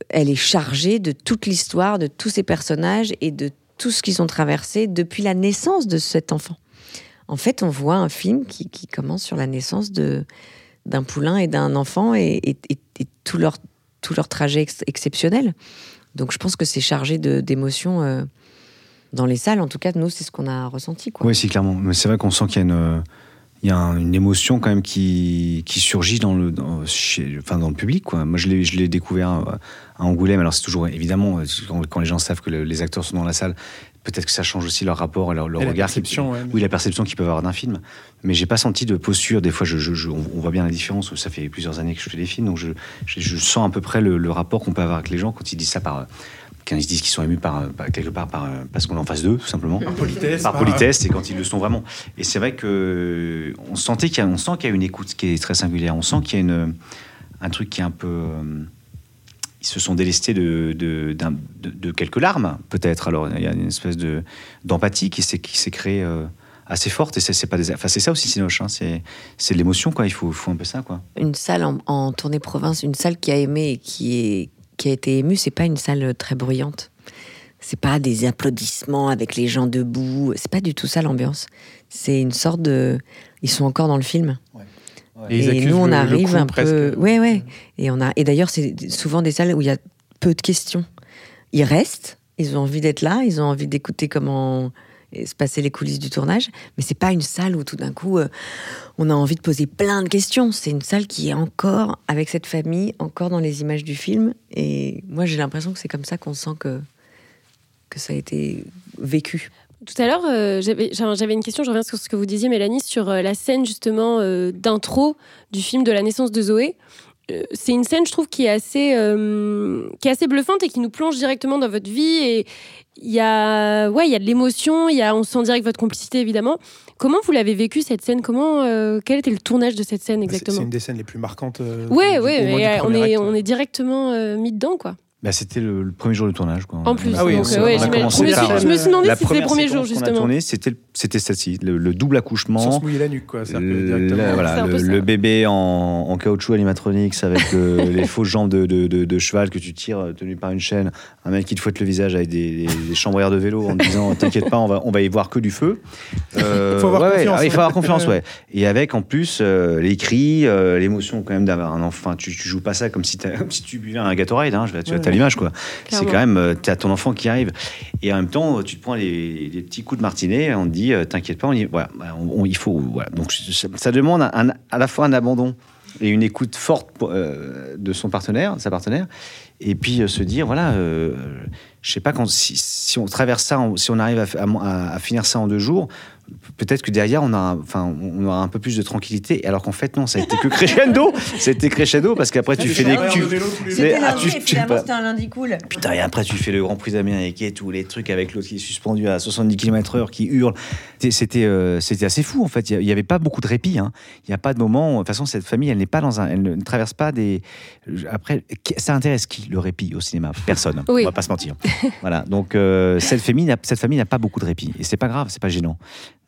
elle est chargée de toute l'histoire, de tous ces personnages et de tout ce qu'ils ont traversé depuis la naissance de cet enfant. En fait, on voit un film qui, qui commence sur la naissance de d'un poulain et d'un enfant et, et, et- et tout leur tout leur trajet ex- exceptionnel. Donc je pense que c'est chargé d'émotions euh, dans les salles. En tout cas, nous, c'est ce qu'on a ressenti. Quoi. Oui, c'est clairement. Mais c'est vrai qu'on sent qu'il y a une, il y a un- une émotion quand même qui, qui surgit dans le, dans, chez- enfin, dans le public. Quoi. Moi, je l'ai, je l'ai découvert euh, à Angoulême. Alors, c'est toujours, évidemment, euh, quand, quand les gens savent que le- les acteurs sont dans la salle, peut-être que ça change aussi leur rapport et leur, leur Et la regard. perception, ouais. Oui, la perception qu'ils peuvent avoir d'un film. Mais j'ai pas senti de posture. Des fois, je, je- je- on voit bien la différence. Ça fait plusieurs années que je fais des films, donc je, sens à peu près le, le rapport qu'on peut avoir avec les gens quand ils disent ça par. Euh, Quand ils se disent qu'ils sont émus par, euh, par- quelque part par, euh, parce qu'on est en face d'eux, tout simplement Par politesse. par politesse et quand ils le sont vraiment. Et c'est vrai que on sentait qu'il y a, on sent qu'il y a une écoute qui est très singulière. On sent qu'il y a une, un truc qui est un peu. euh, ils se sont délestés de, de, d'un- de- de quelques larmes, peut-être. Alors il y a une espèce de d'empathie qui s'est qui s'est créée euh, assez forte. Et c'est, c'est pas des, enfin c'est ça aussi Cinoche. Hein, c'est c'est de l'émotion quoi. Il faut, faut un peu ça quoi. Une salle en, en tournée province, une salle qui a aimé et qui, est, qui a été émue, c'est pas une salle très bruyante. C'est pas des applaudissements avec les gens debout. C'est pas du tout ça l'ambiance. C'est une sorte de. Ils sont encore dans le film. Et nous, on le- le arrive un presque. peu. Ouais, ouais. Et, on a... et d'ailleurs, c'est souvent des salles où il y a peu de questions. Ils restent, ils ont envie d'être là, ils ont envie d'écouter comment se passer les coulisses du tournage. Mais c'est pas une salle où tout d'un coup, euh, on a envie de poser plein de questions. C'est une salle qui est encore avec cette famille, encore dans les images du film. Et moi, j'ai l'impression que c'est comme ça qu'on sent que, que ça a été vécu. Tout à l'heure, euh, j'avais une question, je reviens sur ce que vous disiez, Mélanie, sur euh, la scène justement d'intro du film de la naissance de Zoé. C'est une scène, je trouve, qui est assez, qui est assez bluffante et qui nous plonge directement dans votre vie. Et il y a, ouais, il y a de l'émotion, il y a, on sent direct votre complicité, évidemment. Comment vous l'avez vécu cette scène? Comment, euh, quel était le tournage de cette scène C'est- C'est exactement? une des scènes les plus marquantes. euh, Ouais, du- on est, acte. on est directement euh, mis dedans, quoi. Bah, c'était le, le premier jour de tournage. Quoi. En plus, Ah oui, donc, on- euh, ouais, on a j'imagine- commencé je, me suis, je me suis demandé la si c'était le première premier jour, séquence qu'on a justement. tourné, c'était c'était celle-ci, le, le double accouchement. Sans se mouiller la nuque, quoi. Le, directement. la- voilà, C'est un peu le, ça. le bébé en, en caoutchouc animatronics avec le- les fausses jambes de, de- de- de cheval que tu tires euh, tenu par une chaîne, un mec qui te fouette le visage avec des, des, des chambrières de vélo en te disant t'inquiète pas on va, on va y voir que du feu. Euh, Faut avoir ouais, ouais, confiance, ah, il faut avoir confiance ouais. Et avec en plus euh, les cris, euh, l'émotion quand même d'avoir un enfant. Tu, tu joues pas ça comme si, t'as- comme si tu buvais un Gatorade, hein, je vais- tu as l'image quoi. C'est quand même euh, t'as ton enfant qui arrive et en même temps tu te prends les, les petits coups de martinet, on te dit euh, t'inquiète pas, on y, voilà, bah, on- on- il faut voilà. Donc ça, ça demande un- à la fois un abandon et une écoute forte euh, de son partenaire, de sa partenaire, et puis euh, se dire voilà, euh, je sais pas quand si, si on traverse ça, si on arrive à, à- à finir ça en deux jours, peut-être que derrière on a, enfin, on aura un peu plus de tranquillité, alors qu'en fait non, ça a été que crescendo, ça a été crescendo parce qu'après tu fais des, tu, mais, ah, tu- tu- bah, un lundi cool. Putain, et après tu fais le Grand Prix d'Amérique et tous les trucs avec l'autre qui est suspendu à 70 km/h, qui hurle. C'était- C'était euh, c'était assez fou en fait. Il n'y avait pas beaucoup de répit. hein. Il n'y a pas de moment. De toute façon, cette famille, elle n'est pas dans un. Elle ne traverse pas des. Après, ça intéresse qui le répit au cinéma? Personne. Oui. On va pas se mentir. voilà. Donc euh, cette famille, n'a- cette famille n'a pas beaucoup de répit et c'est pas grave, c'est pas gênant.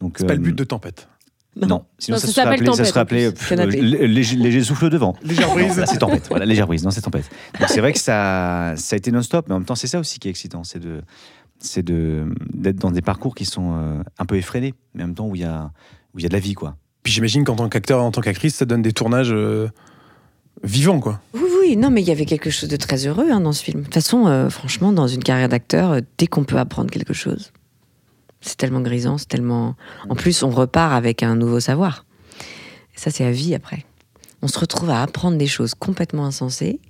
Donc C'est pas euh, le but de Tempête. Non, sinon Non, ça, ça serait s'appelle appelé, ça serait appelé lé- léger, léger souffle de vent. Légère Non, brise. là, c'est tempête. Voilà, légère brise. Non, c'est tempête. Donc c'est vrai que ça, ça a été non-stop, mais en même temps, c'est ça aussi qui est excitant, c'est de, c'est de d'être dans des parcours qui sont euh, un peu effrénés, mais en même temps où il y a, où il y a de la vie, quoi. Puis j'imagine qu'en tant qu'acteur, en tant qu'actrice, ça donne des tournages euh, vivants, quoi. Oui, oui, non, mais il y avait quelque chose de très heureux hein, dans ce film. De toute façon, euh, franchement, dans une carrière d'acteur, euh, dès qu'on peut apprendre quelque chose, c'est tellement grisant, c'est tellement. En plus, on repart avec un nouveau savoir. Ça, c'est à vie après. On se retrouve à apprendre des choses complètement insensées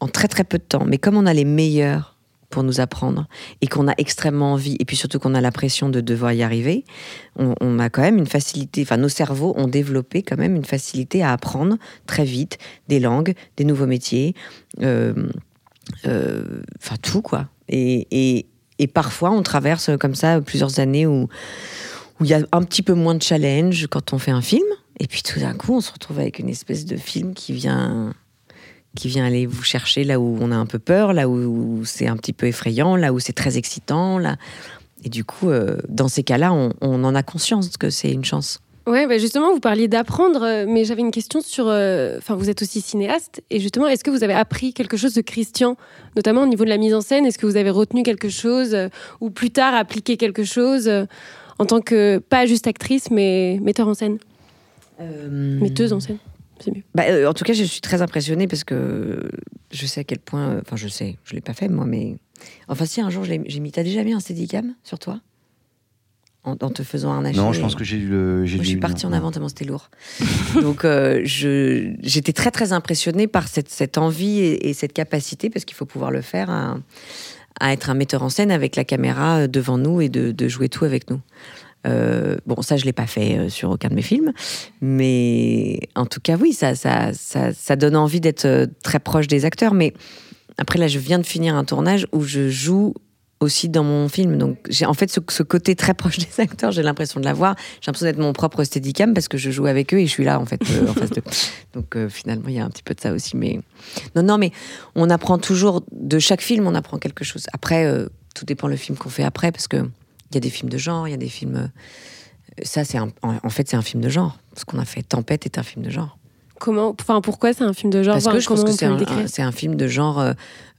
en très très peu de temps. Mais comme on a les meilleurs pour nous apprendre et qu'on a extrêmement envie, et puis surtout qu'on a la pression de devoir y arriver, on, a quand même une facilité, enfin nos cerveaux ont développé quand même une facilité à apprendre très vite des langues, des nouveaux métiers, euh, euh, enfin tout quoi. Et, et parfois on traverse comme ça plusieurs années où il y a un petit peu moins de challenge quand on fait un film, et puis tout d'un coup on se retrouve avec une espèce de film qui vient qui vient aller vous chercher là où on a un peu peur, là où c'est un petit peu effrayant, là où c'est très excitant. Et du coup, euh, dans ces cas-là, on en a conscience que c'est une chance. Ouais, bah justement, vous parliez d'apprendre, euh, mais j'avais une question sur. euh, Enfin, vous êtes aussi cinéaste, et justement, est-ce que vous avez appris quelque chose de Christian, notamment au niveau de la mise en scène? Est-ce que vous avez retenu quelque chose, euh, ou plus tard appliqué quelque chose euh, en tant que pas juste actrice, mais metteur en scène, metteuse en scène c'est mieux. Bah, en tout cas, je suis très impressionnée parce que je sais à quel point. Enfin, je sais, je l'ai pas fait moi, mais. Enfin, si un jour j'ai mis. T'as déjà mis un steadicam sur toi? En, en te faisant un Non, je pense que j'ai eu le. j'ai je suis partie en avant tellement c'était lourd. Donc, euh, je- j'étais très, très impressionnée par cette, cette envie et, et cette capacité, parce qu'il faut pouvoir le faire, à, à être un metteur en scène avec la caméra euh, devant nous et de, de jouer tout avec nous. Euh, bon, ça, je l'ai pas fait sur aucun de mes films, mais en tout cas, oui, ça, ça, ça, ça donne envie d'être très proche des acteurs. Mais après, là, je viens de finir un tournage où je joue aussi dans mon film. Donc, j'ai en fait ce, ce côté très proche des acteurs, j'ai l'impression de l'avoir. J'ai l'impression d'être mon propre steadicam parce que je joue avec eux et je suis là, en fait, euh, en face d'eux. Donc, euh, finalement, il y a un petit peu de ça aussi. Mais non, non, mais on apprend toujours de chaque film, on apprend quelque chose. Après, euh, tout dépend le film qu'on fait après parce que il y a des films de genre, il y a des films. ça, c'est en fait, c'est un film de genre. Ce qu'on a fait, Tempête est un film de genre. Comment, enfin, pourquoi c'est un film de genre Parce Enfin, que je pense que c'est un, un- c'est un film de genre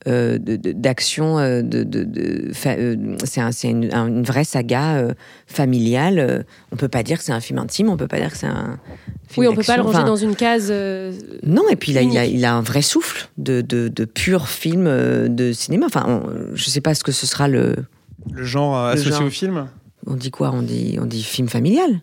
euh, de- de- d'action, de, de, de- fa- c'est un- c'est une, un- une vraie saga euh, familiale. euh. On peut pas dire que c'est un film intime, on peut pas dire que c'est un film Oui, on peut pas le ranger Enfin, dans une case. euh, Non, et puis là, il a, il a un vrai souffle de, de, de pur film de cinéma. Enfin, on- je sais pas ce que ce sera le. Le genre Le associé genre. au film? On dit quoi? On dit, on dit film familial.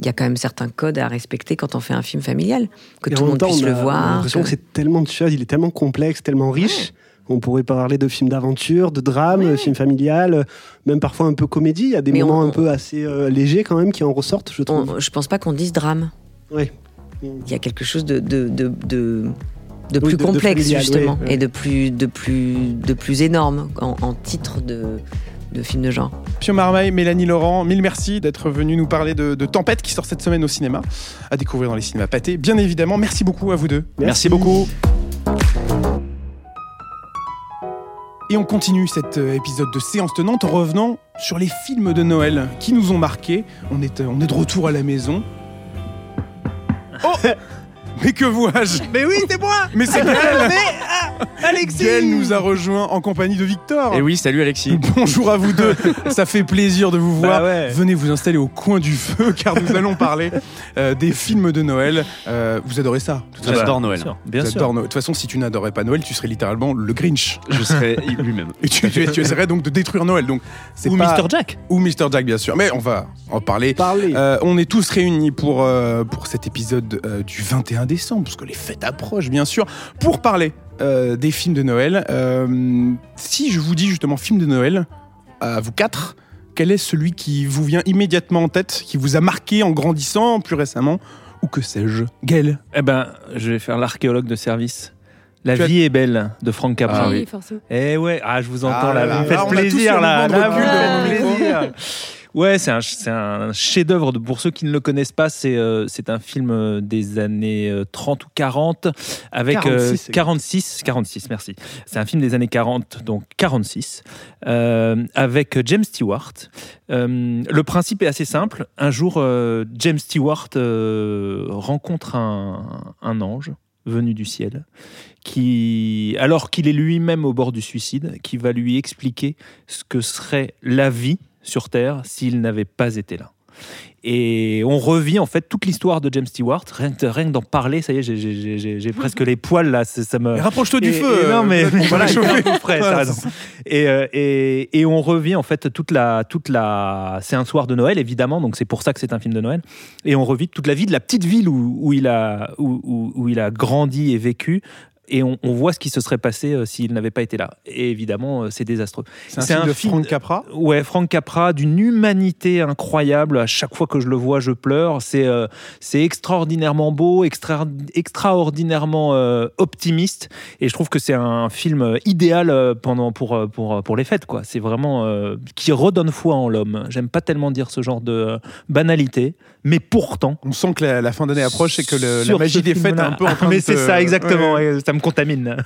Il y a quand même certains codes à respecter quand on fait un film familial, que Et tout le monde temps, puisse on a- le voir. l'impression que- que c'est tellement de choses, il est tellement complexe, tellement riche. On pourrait parler de films d'aventure, de drame, de films familial, même parfois un peu comédie. Il y a des Mais moments on- un peu assez euh, légers quand même qui en ressortent, je trouve. on- je pense pas qu'on dise drame. Ouais. Il y a quelque chose de, de, de, de, de Oui, plus de complexe, justement, ouais, ouais. et de plus, de, plus, de plus énorme en, en titre de, de film de genre. Pio Marmaille, Mélanie Laurent, mille merci d'être venu nous parler de, de Tempête qui sort cette semaine au cinéma, à découvrir dans les cinémas pâtés. Bien évidemment, merci beaucoup à vous deux. Merci beaucoup. Et on continue cet euh, épisode de séance tenante en revenant sur les films de Noël qui nous ont marqués. On est, euh, on est de retour à la maison. Oh Mais que vois-je? Mais oui, c'est moi Mais c'est Gaël Alexis Gaël nous a rejoint en compagnie de Victor. Et oui, salut Alexis. Bonjour à vous deux, ça fait plaisir de vous voir. Bah ouais. Venez vous installer au coin du feu car nous allons parler euh, des films de Noël. Euh, vous adorez ça. J'adore Noël. Bien sûr, bien Vous sûr. adorez Noël. De toute façon, si tu n'adorais pas Noël, tu serais littéralement le Grinch. Je serai lui-même. Et tu, tu, tu essaierais donc de détruire Noël. Donc, c'est Ou pas- Mr. Jack. Ou Mr. Jack, bien sûr. Mais on va en parler. Parlez. Euh, on est tous réunis pour, euh, pour cet épisode euh, du 21 décembre, parce que les fêtes approchent, bien sûr, pour parler euh, des films de Noël. Euh, si je vous dis justement film de Noël, à vous quatre, quel est celui qui vous vient immédiatement en tête, qui vous a marqué en grandissant plus récemment, ou que sais-je Gaël? Eh ben, je vais faire l'archéologue de service. La Tu as- vie est belle de Franck Capra. Ah oui, forcément. Eh ouais, ah, je vous entends Ah là, faites on a tous plaisir là, vous faites plaisir. Ouais, c'est un, chef-d'œuvre. Pour ceux qui ne le connaissent pas, c'est euh, un film euh, des années euh, 30 ou 40 avec euh, 46, c'est 46, 46, merci. C'est un film des années 40, donc 46, euh, avec James Stewart. Euh, le principe est assez simple. Un jour, euh, James Stewart euh, rencontre un, un ange venu du ciel qui, alors qu'il est lui-même au bord du suicide, qui va lui expliquer ce que serait la vie sur Terre s'il n'avait pas été là. Et on revit en fait toute l'histoire de James Stewart. Rien que, rien que d'en parler, ça y est, j'ai- presque les poils là. Ça me. Mais Rapproche-toi du Et- feu et non, euh, mais peut-être qu'on voilà, ça. Et, et, et on revit en fait toute la, toute la. C'est un soir de Noël évidemment, donc c'est pour ça que c'est un film de Noël. Et on revit toute la vie de la petite ville où, où il a où- où il a grandi et vécu. Et on, on voit ce qui se serait passé euh, s'il n'avait pas été là. Et évidemment, euh, c'est désastreux. C'est un film de Frank Capra. Ouais, Frank Capra, d'une humanité incroyable. À chaque fois que je le vois, je pleure. C'est euh, c'est extraordinairement beau, extra- extraordinairement optimiste. Et je trouve que c'est un film idéal pendant, pour, pour, pour les fêtes. quoi. C'est vraiment qui redonne foi en l'homme. J'aime pas tellement dire ce genre de banalité, mais pourtant. On sent que la, la fin d'année approche et que le- la magie des fêtes est un peu en train Mais c'est ça, exactement. Ouais. et ça me contamine.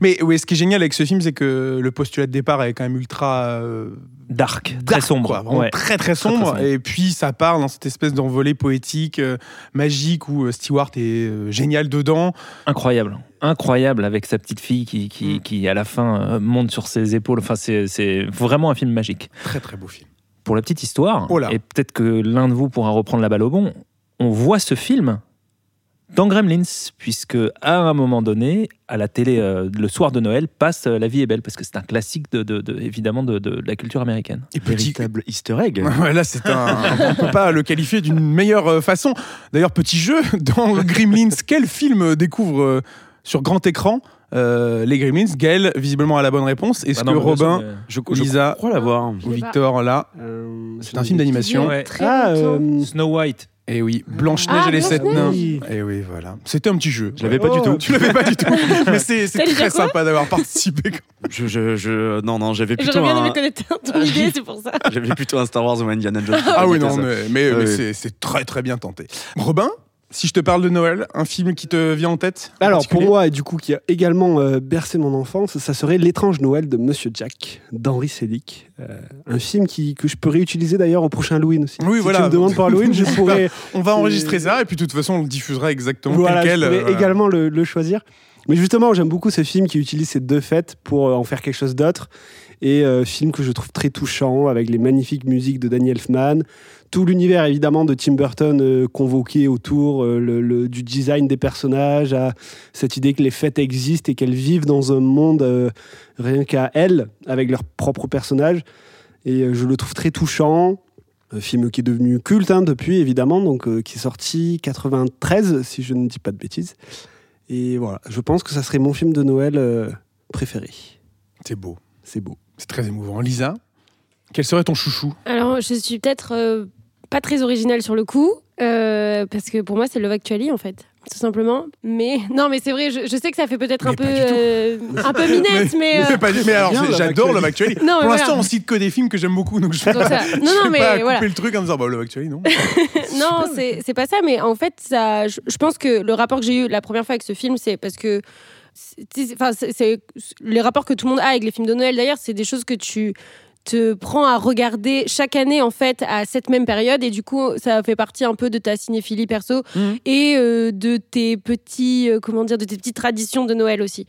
Mais oui, ce qui est génial avec ce film, c'est que le postulat de départ est quand même ultra euh, Dark, très sombre. quoi, Ouais. très, très sombre. très sombre. Et puis ça part dans cette espèce d'envolée poétique, euh, magique où euh, Stewart est euh, génial dedans. Incroyable, incroyable avec sa petite fille qui, qui, Mm. qui, à la fin monte sur ses épaules. Enfin, c'est c'est vraiment un film magique. Très très beau film. Pour la petite histoire, Oh et peut-être que l'un de vous pourra reprendre la balle au bon, on voit ce film dans Gremlins, puisque à un moment donné, à la télé, euh, le soir de Noël, passe euh, La vie est belle, parce que c'est un classique, de, de- de- évidemment, de, de la culture américaine. Et petit, Véritable easter egg. Là, c'est un. On peut pas le qualifier d'une meilleure euh, façon. D'ailleurs, petit jeu dans Gremlins. Quel film découvre euh, sur grand écran euh, les Gremlins? Gaël, visiblement, a la bonne réponse. Est-ce que Robin mais- Je, je Lisa. crois l'avoir. Victor, là, Euh, c'est un film d'animation Ouais. Ah, euh, Snow White. Et oui, Blanche-Neige Ah, et les sept nains. Oui. Et oui, voilà. C'était un petit jeu. Je l'avais pas du Oh, tout. Tu l'avais pas du tout. Mais c'est très quoi sympa d'avoir participé. Je, je, je- non, non, j'avais plutôt, J'aurais bien un, aimé connaître ton idée, c'est pour ça. j'avais plutôt un Star Wars ou un Indiana Jones. Ah oui, C'était non, ça. mais, c'est- c'est très très bien tenté. Robin, si je te parle de Noël, un film qui te vient en tête en Alors pour moi, et du coup, qui a également euh, bercé mon enfance, ça serait L'étrange Noël de Monsieur Jack d'Henri Selick. Euh, un film qui, que je peux réutiliser d'ailleurs au prochain Halloween aussi. Oui, si voilà. tu me demandes pour Halloween, je pourrais, On va enregistrer ça et puis de toute façon on le diffusera exactement voilà, tel je quel. pourrais euh, voilà. également le, le choisir. Mais justement, j'aime beaucoup ce film qui utilise ces deux fêtes pour en faire quelque chose d'autre. Et euh, film que je trouve très touchant avec les magnifiques musiques de Danny Elfman, tout l'univers évidemment de Tim Burton euh, convoqué autour euh, du design des personnages, à cette idée que les fêtes existent et qu'elles vivent dans un monde rien qu'à elles, avec leurs propres personnages. Et je le trouve très touchant. Un film qui est devenu culte hein, depuis, évidemment, donc qui est sorti 93, si je ne dis pas de bêtises. Et voilà, je pense que ça serait mon film de Noël préféré. C'est beau, C'est beau. c'est très émouvant. Lisa, quel serait ton chouchou? Alors, je suis peut-être euh, pas très originale sur le coup, euh, parce que pour moi, c'est Love Actually, en fait, tout simplement. Mais non, mais c'est vrai, je, je sais que ça fait peut-être un Mais peu, euh, un peu minette, mais. euh, mais, pas- mais alors, j'adore Love Actually. Non, mais Pour l'instant, voilà. on cite que des films que j'aime beaucoup, donc je vais Donc pas, ça- non, non, mais pas couper voilà. le truc en disant bah, Love Actually, non. non, c'est c'est pas ça, mais en fait, ça, je, je pense que le rapport que j'ai eu la première fois avec ce film, c'est parce que. C'est- Enfin, c'est- c'est les rapports que tout le monde a avec les films de Noël. D'ailleurs, c'est des choses que tu te prends à regarder chaque année en fait à cette même période et du coup ça fait partie un peu de ta cinéphilie perso Mhm. et euh, de tes petits euh, comment dire de tes petites traditions de Noël aussi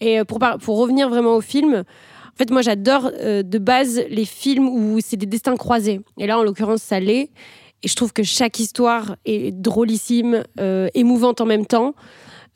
et euh, pour pour revenir vraiment au film en fait moi j'adore euh, de base les films où c'est des destins croisés et là en l'occurrence ça l'est et je trouve que chaque histoire est drôlissime, émouvante en même temps.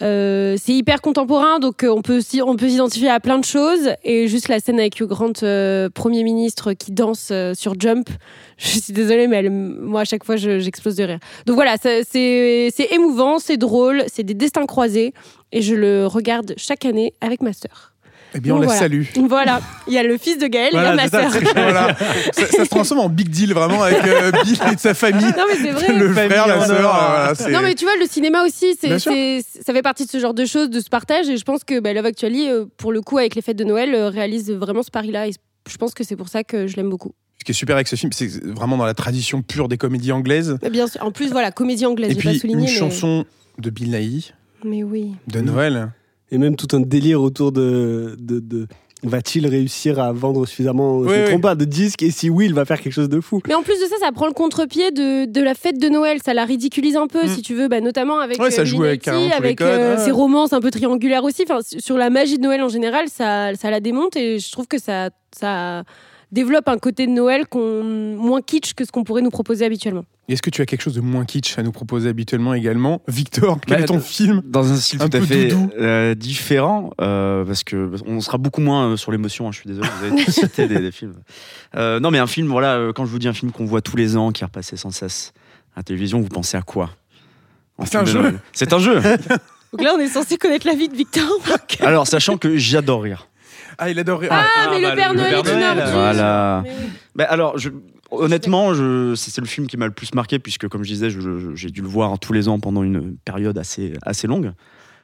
Euh, c'est hyper contemporain, donc euh, on peut on peut s'identifier à plein de choses. Et juste la scène avec Hugh Grant, euh, Premier ministre, qui danse euh, sur Jump. Je suis désolée, mais elle- moi, à chaque fois, je- j'explose de rire. Donc voilà, c'est émouvant, c'est drôle, c'est des destins croisés. Et je le regarde chaque année avec ma sœur. Eh bien, on Donc la voilà. salue. Voilà, il y a le fils de Gaël Voilà, et il y a c'est ma ça, sœur. c'est- voilà. ça, ça se transforme en big deal vraiment avec euh, Bill et de sa famille. Non, mais c'est vrai. Le frère, la sœur, or. euh, voilà, c'est- Non, mais tu vois, le cinéma aussi, c'est, Bien sûr. c'est- ça fait partie de ce genre de choses, de ce partage. Et je pense que bah, Love Actually, euh, pour le coup, avec les fêtes de Noël, euh, réalise vraiment ce pari-là. Et je pense que c'est pour ça que je l'aime beaucoup. Ce qui est super avec ce film, c'est vraiment dans la tradition pure des comédies anglaises. Mais bien sûr, en plus, voilà, comédie anglaise, Et j'ai pas puis souligné. une mais... chanson de Bill Nighy, Mais oui. de Noël. Et même tout un délire autour de. de, de- Va-t-il réussir à vendre suffisamment je oui. trompe pas, de disques Et si oui, il va faire quelque chose de fou. Mais en plus de ça, ça prend le contre-pied de, de la fête de Noël. Ça la ridiculise un peu, Mm. si tu veux, bah, notamment avec Ouais, ça euh, joue avec avec euh, ouais. ses romances un peu triangulaires aussi. Enfin, sur la magie de Noël en général, ça, ça la démonte et je trouve que ça, ça développe un côté de Noël qu'on, moins kitsch que ce qu'on pourrait nous proposer habituellement. Est-ce que tu as quelque chose de moins kitsch à nous proposer habituellement également? Victor, quel Bah, est ton film Dans un style Un tout à fait euh, différent, euh, parce que on sera beaucoup moins euh, sur l'émotion. hein, je suis désolé, vous avez tous cité des, des films. Euh, non, mais un film, voilà, quand je vous dis un film qu'on voit tous les ans, qui est repassé sans cesse à la télévision, vous pensez à quoi? C'est un de jeu. C'est un jeu. Donc là, on est censé connaître la vie de Victor. Alors, sachant que j'adore rire. Ah, il adore. Ah, mais bah, le Père le Noël Père est une ordure. voilà. Mais. Bah, alors, je- honnêtement, c'est le film qui m'a le plus marqué, puisque, comme je disais, j'ai dû le voir tous les ans pendant une période assez, assez longue.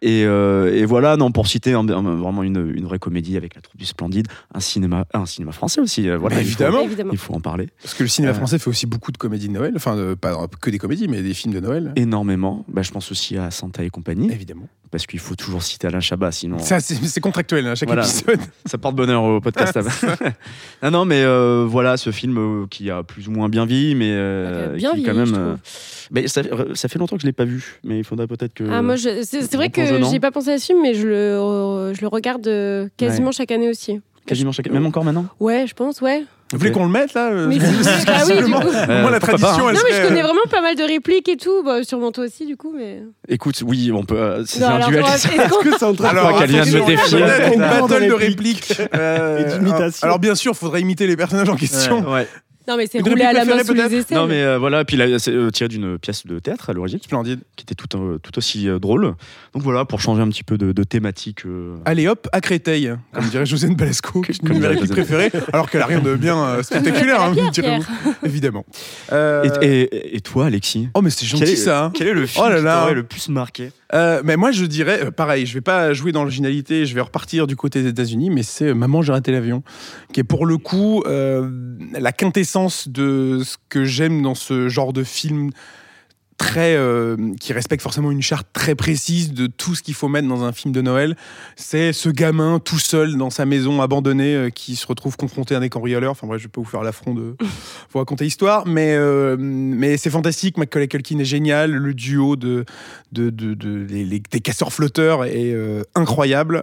Et, euh, et voilà, non, pour citer un- un- vraiment une, une vraie comédie avec la troupe du Splendide, un cinéma, un cinéma français aussi. euh, voilà, Bah, il faut- évidemment. Il faut en parler. Parce que le cinéma Euh. français fait aussi beaucoup de comédies de Noël. Enfin, pas que des comédies, mais des films de Noël. Énormément. Bah, je pense aussi à Santa et compagnie, Évidemment. parce qu'il faut toujours citer Alain Chabat, sinon Ça, c'est contractuel, hein, chaque Voilà. épisode. ça porte bonheur au podcast. non, non, mais euh, voilà, ce film qui a plus ou moins bien vie, mais euh, Bien qui vieilli, quand même. euh, mais ça, ça fait longtemps que je l'ai pas vu, mais il faudrait peut-être que. Ah, moi, je- c'est vrai que jeunant. j'ai pas pensé à ce film, mais je le, je le regarde euh, quasiment chaque année aussi. quasiment chaque Même encore maintenant Ouais, je pense, ouais. Vous voulez qu'on le mette là euh, Mais c'est- bah oui, du coup. Euh, la tradition, hein. elle Non, mais je connais euh, vraiment pas mal de répliques et tout. Bah, sûrement toi aussi, du coup, mais. Écoute, oui, on peut. euh, c'est un alors, duel. est-ce que c'est en train de Alors, qu'elle vient de me défier. une battle de réplique répliques. Euh, Et d'imitation. Alors bien sûr, faudrait imiter les personnages en question. Ouais. Non, mais c'est roulé à la main sous préférée, les aisselles. Non, mais euh, voilà, puis là, c'est euh, tiré d'une pièce de théâtre à l'origine, Splendide. qui était tout, euh, tout aussi euh, drôle. Donc voilà, pour changer un petit peu de, de thématique. euh, Allez hop, à Créteil, comme dirait Josiane Balesco, qui est Josiane. préférées, alors qu'elle a rien de bien euh, spectaculaire, hein, Pierre, évidemment. Euh, Et, et- et toi, Alexis? Oh mais c'est gentil quel est, ça. hein. Quel est le film Oh là qui t'aurait le plus marqué? Euh, mais moi je dirais, euh, pareil, je vais pas jouer dans l'originalité, je vais repartir du côté des États-Unis, mais c'est euh, Maman j'ai raté l'avion, qui est pour le coup la quintessence de ce que j'aime dans ce genre de film très euh, qui respecte forcément une charte très précise de tout ce qu'il faut mettre dans un film de Noël. C'est ce gamin tout seul dans sa maison abandonnée euh, qui se retrouve confronté à des cambrioleurs. Enfin bref, je pas vous faire l'affront de vous raconter l'histoire, mais euh, mais c'est fantastique. Macaulay Culkin est génial. Le duo de de, de, de- les, les- des casseurs flotteurs est incroyable.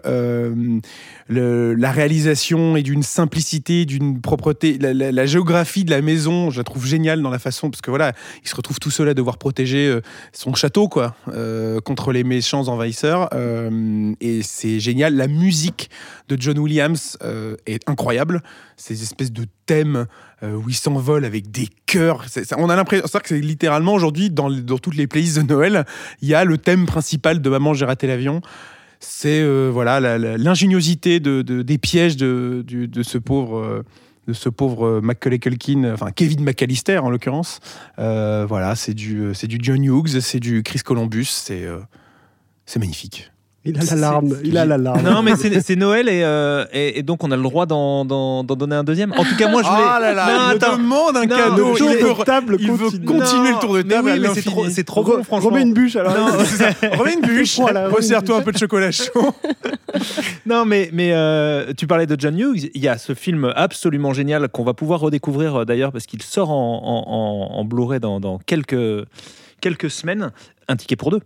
Le- la réalisation est d'une simplicité, d'une propreté. La, la- la géographie de la maison, je la trouve géniale dans la façon parce que voilà, il se retrouve tout seul à devoir protéger euh, son château quoi euh, contre les méchants envahisseurs. Euh, et c'est génial. La musique de John Williams est incroyable. Ces espèces de thèmes où il s'envole avec des chœurs. C'est- ça- on a l'impression c'est-à-dire que c'est littéralement aujourd'hui dans, dans toutes les playlists de Noël, il y a le thème principal de Maman j'ai raté l'avion. C'est voilà l'ingéniosité de, de- des pièges de, de ce pauvre. De ce pauvre Macaulay Culkin, enfin Kevin McAllister en l'occurrence. Euh, voilà, c'est du, c'est du John Hughes, c'est du Chris Columbus, c'est euh, c'est magnifique. Il a l'alarme, il a l'alarme. Non, mais c'est c'est Noël et, euh, et, et donc on a le droit d'en donner un deuxième. En tout cas, moi je voulais. Ah là là, Non, il attends. demande un Non, cadeau. le il tour veut, de table il veut continue. continuer Non, le tour de mais table. oui, mais c'est l'infini. trop, c'est trop bon, franchement. Remets une bûche alors. Non, C'est ça. Remets une bûche, resserre-toi un peu de chocolat chaud. Non, mais, mais euh, tu parlais de John Hughes. Il y a ce film absolument génial qu'on va pouvoir redécouvrir euh, d'ailleurs parce qu'il sort en, en, en- en Blu-ray dans, dans quelques, quelques semaines. Un ticket pour deux.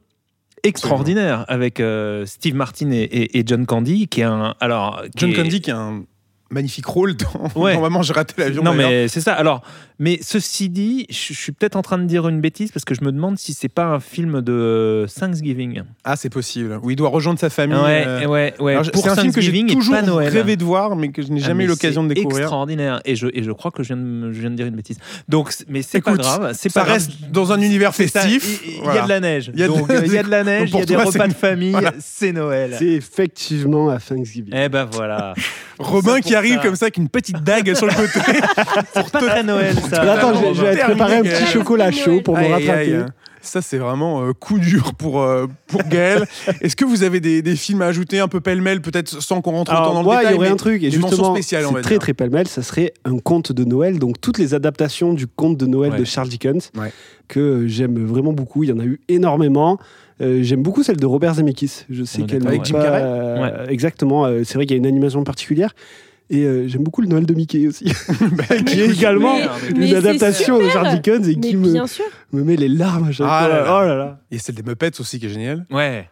Extraordinaire avec euh, Steve Martin et, et- et John Candy qui est un alors qui John est- Candy qui a un magnifique rôle dans, Ouais. dans Maman j'ai raté l'avion. Non, mais c'est ça. Alors, mais ceci dit, je suis peut-être en train de dire une bêtise parce que je me demande si c'est pas un film de Thanksgiving. Ah, c'est possible. Où il doit rejoindre sa famille. Ouais, euh, ouais, ouais. alors, Pour c'est un film que j'ai toujours rêvé de voir, mais que je n'ai Ah, jamais mais eu l'occasion de c'est découvrir. Extraordinaire. Et je, et je crois que je viens de, je viens de dire une bêtise. Donc, mais c'est pas Écoute, grave. C'est ça pas grave. reste dans un univers C'est ça, festif. Il y, a de la neige. Il y a de- Donc, il y a de la neige, il y a des toi, repas c'est- de famille. voilà. C'est Noël. C'est effectivement à Thanksgiving. Eh ben voilà. Robin C'est qui arrive ça. comme ça avec une petite dague sur le côté. C'est pas très Noël, ça. Mais attends, je vais- je vais Terminé, préparer un petit chocolat chaud pour me Aïe, aïe, rattraper. aïe. Ça, c'est vraiment euh, coup dur pour, euh, pour Gaël. Est-ce que vous avez des, des films à ajouter un peu pêle-mêle, peut-être sans qu'on rentre autant Alors, dans le moi, détail il y aurait mais un truc, et justement, spéciales, on c'est va très dire. très pêle-mêle, ça serait un conte de Noël, donc toutes les adaptations du conte de Noël Ouais. de Charles Dickens, Ouais. que euh, j'aime vraiment beaucoup, il y en a eu énormément. Euh, j'aime beaucoup celle de Robert Zemeckis, je sais On est qu'elle d'accord, n'est Avec Jim pas- Carrey euh, Exactement, euh, c'est vrai qu'il y a une animation particulière. Et euh, j'aime beaucoup le Noël de Mickey aussi, qui est également Mais- une mais adaptation de. Charles Dickens et Mais qui me, bien sûr. me met les larmes à chaque Ah fois. là là. Oh là là. Et celle des Muppets aussi qui est géniale. Ouais.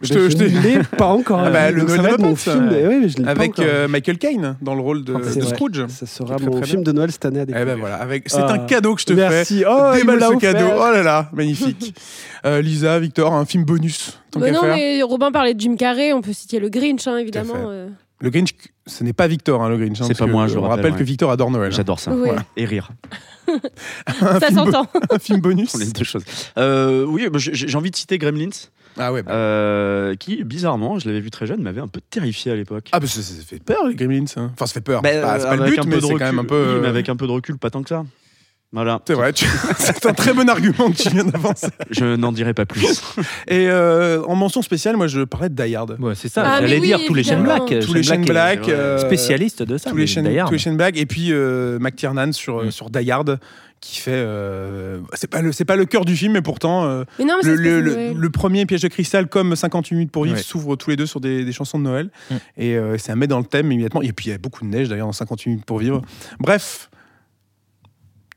Je te- je te- ne l'ai pas encore. Ah bah, vu, le Noël mon Muppets, film. ouais. ouais, mais je l'ai pas Avec euh, Michael Caine dans le rôle de, Ah, de. Scrooge. Ça sera Très, mon très film de Noël cette année à Eh découvrir. ben voilà, avec... c'est Ah. un cadeau que je te Merci. fais. Oh, il me Déballe l'a ce cadeau. Oh là là, magnifique. Euh, Lisa, Victor, un film bonus. Tant Bah non, faire. mais Robin parlait de Jim Carrey, on peut citer le Grinch, hein, fait. évidemment. Euh. Le Grinch, ce n'est pas Victor, hein, le Grinch. hein, C'est pas moi, je on rappelle, rappelle ouais. que Victor adore Noël. hein. J'adore ça. Oui. Voilà. Et rire. Ça s'entend. Un film bonus. On les deux choses. Euh, oui, bah, j'ai envie de citer Gremlins, Ah ouais. bah. euh, qui, bizarrement, je l'avais vu très jeune, m'avait un peu terrifié à l'époque. Ah bah ça, ça fait peur les Gremlins. hein. Enfin ça fait peur. Bah, c'est pas, c'est pas le but, mais c'est quand même un peu. Oui, mais euh, avec un peu de recul, pas tant que ça. Voilà. C'est vrai. tu- c'est un très bon argument que tu viens d'avancer. Je n'en dirai pas plus. Et euh, en mention spéciale, moi je parlais de Die Hard. Ouais, c'est ça. Ah, J'allais oui, dire tous les chaînes black. Tous les chaînes black. est euh, Spécialiste de ça. tous les chaînes, d'ailleurs. tous les chaînes black. Et puis euh, McTiernan sur, euh, Mm. sur Die Hard qui fait. euh, c'est pas le c'est pas le cœur du film, mais pourtant. euh, Mais non, mais le, premier piège de cristal comme 58 minutes pour vivre Ouais. s'ouvrent tous les deux sur des, des chansons de Noël Mm. et euh, ça met dans le thème immédiatement et puis il y a beaucoup de neige d'ailleurs dans 58 minutes pour vivre bref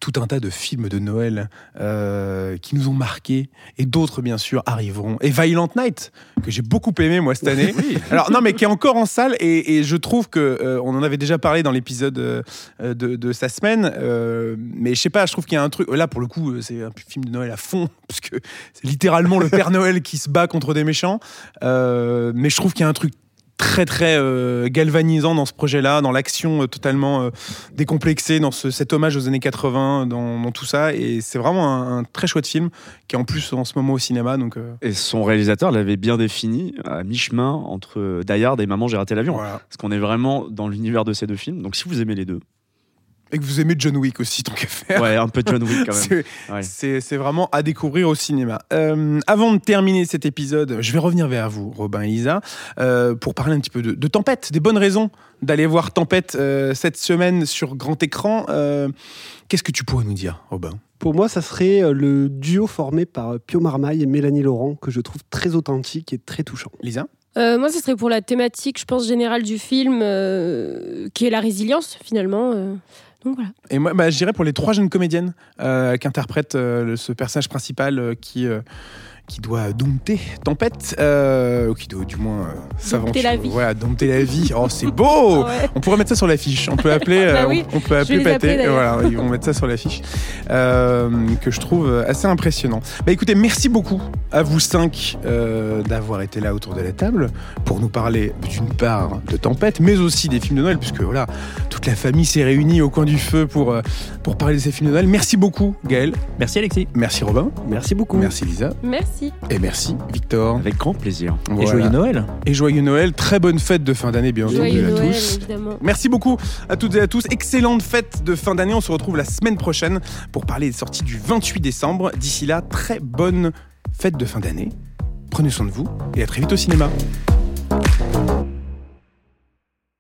tout un tas de films de Noël euh, qui nous ont marqués et d'autres bien sûr arriveront. Et Violent Night que j'ai beaucoup aimé moi cette année. Alors non mais qui est encore en salle et, et je trouve que euh, on en avait déjà parlé dans l'épisode euh, de, de sa semaine. mais je sais pas, je trouve qu'il y a un truc. Là pour le coup c'est un film de Noël à fond parce que c'est littéralement le Père Noël qui se bat contre des méchants. Mais je trouve qu'il y a un truc très très euh, galvanisant dans ce projet-là, dans l'action euh, totalement euh, décomplexée, dans ce- cet hommage aux années 80, dans, dans tout ça. Et c'est vraiment un, un très chouette film qui est en plus en ce moment au cinéma. Donc, Et son réalisateur l'avait bien défini à mi-chemin entre Die Hard et Maman, j'ai raté l'avion. voilà. Parce qu'on est vraiment dans l'univers de ces deux films. Donc si vous aimez les deux, Et que vous aimez John Wick aussi, tant qu'à faire. ouais, un peu John Wick quand même. C'est- Ouais. Vraiment à découvrir au cinéma. Euh, avant de terminer cet épisode, je vais revenir vers vous, Robin et Lisa, euh, pour parler un petit peu de, de Tempête, des bonnes raisons d'aller voir Tempête euh, cette semaine sur grand écran. Euh, Qu'est-ce que tu pourrais nous dire, Robin? Pour moi, ça serait le duo formé par Pio Marmaille et Mélanie Laurent, que je trouve très authentique et très touchant. Lisa? Euh, moi, ce serait pour la thématique, je pense, générale du film, euh, qui est la résilience, finalement. euh. Et moi, bah, je dirais pour les trois jeunes comédiennes euh, qui interprètent euh, ce personnage principal euh, qui, qui doit dompter Tempête, euh, ou qui doit du moins euh, s'aventurer. la vie. Voilà, dompter la vie. Oh, c'est beau Ouais. On pourrait mettre ça sur l'affiche. On peut appeler, Bah euh, oui, on, on peut appeler Pathé. appeler, voilà, ils vont mettre ça sur l'affiche, euh, que je trouve assez impressionnant. Bah écoutez, merci beaucoup à vous cinq euh, d'avoir été là autour de la table pour nous parler d'une part de Tempête, mais aussi des films de Noël, puisque voilà, toute la famille s'est réunie au coin du feu pour, pour parler de ces films de Noël. Merci beaucoup, Gaël. Merci Alexis. Merci Robin. Merci beaucoup. Merci Lisa. Merci. Et merci Victor. Avec grand plaisir. Et joyeux Noël. Et joyeux Noël. Très bonne fête de fin d'année, bien entendu Joyeux à Noël, tous. évidemment. Merci beaucoup à toutes et à tous. Excellente fête de fin d'année. On se retrouve la semaine prochaine pour parler des sorties du 28 décembre. D'ici là, très bonne fête de fin d'année. Prenez soin de vous et à très vite au cinéma.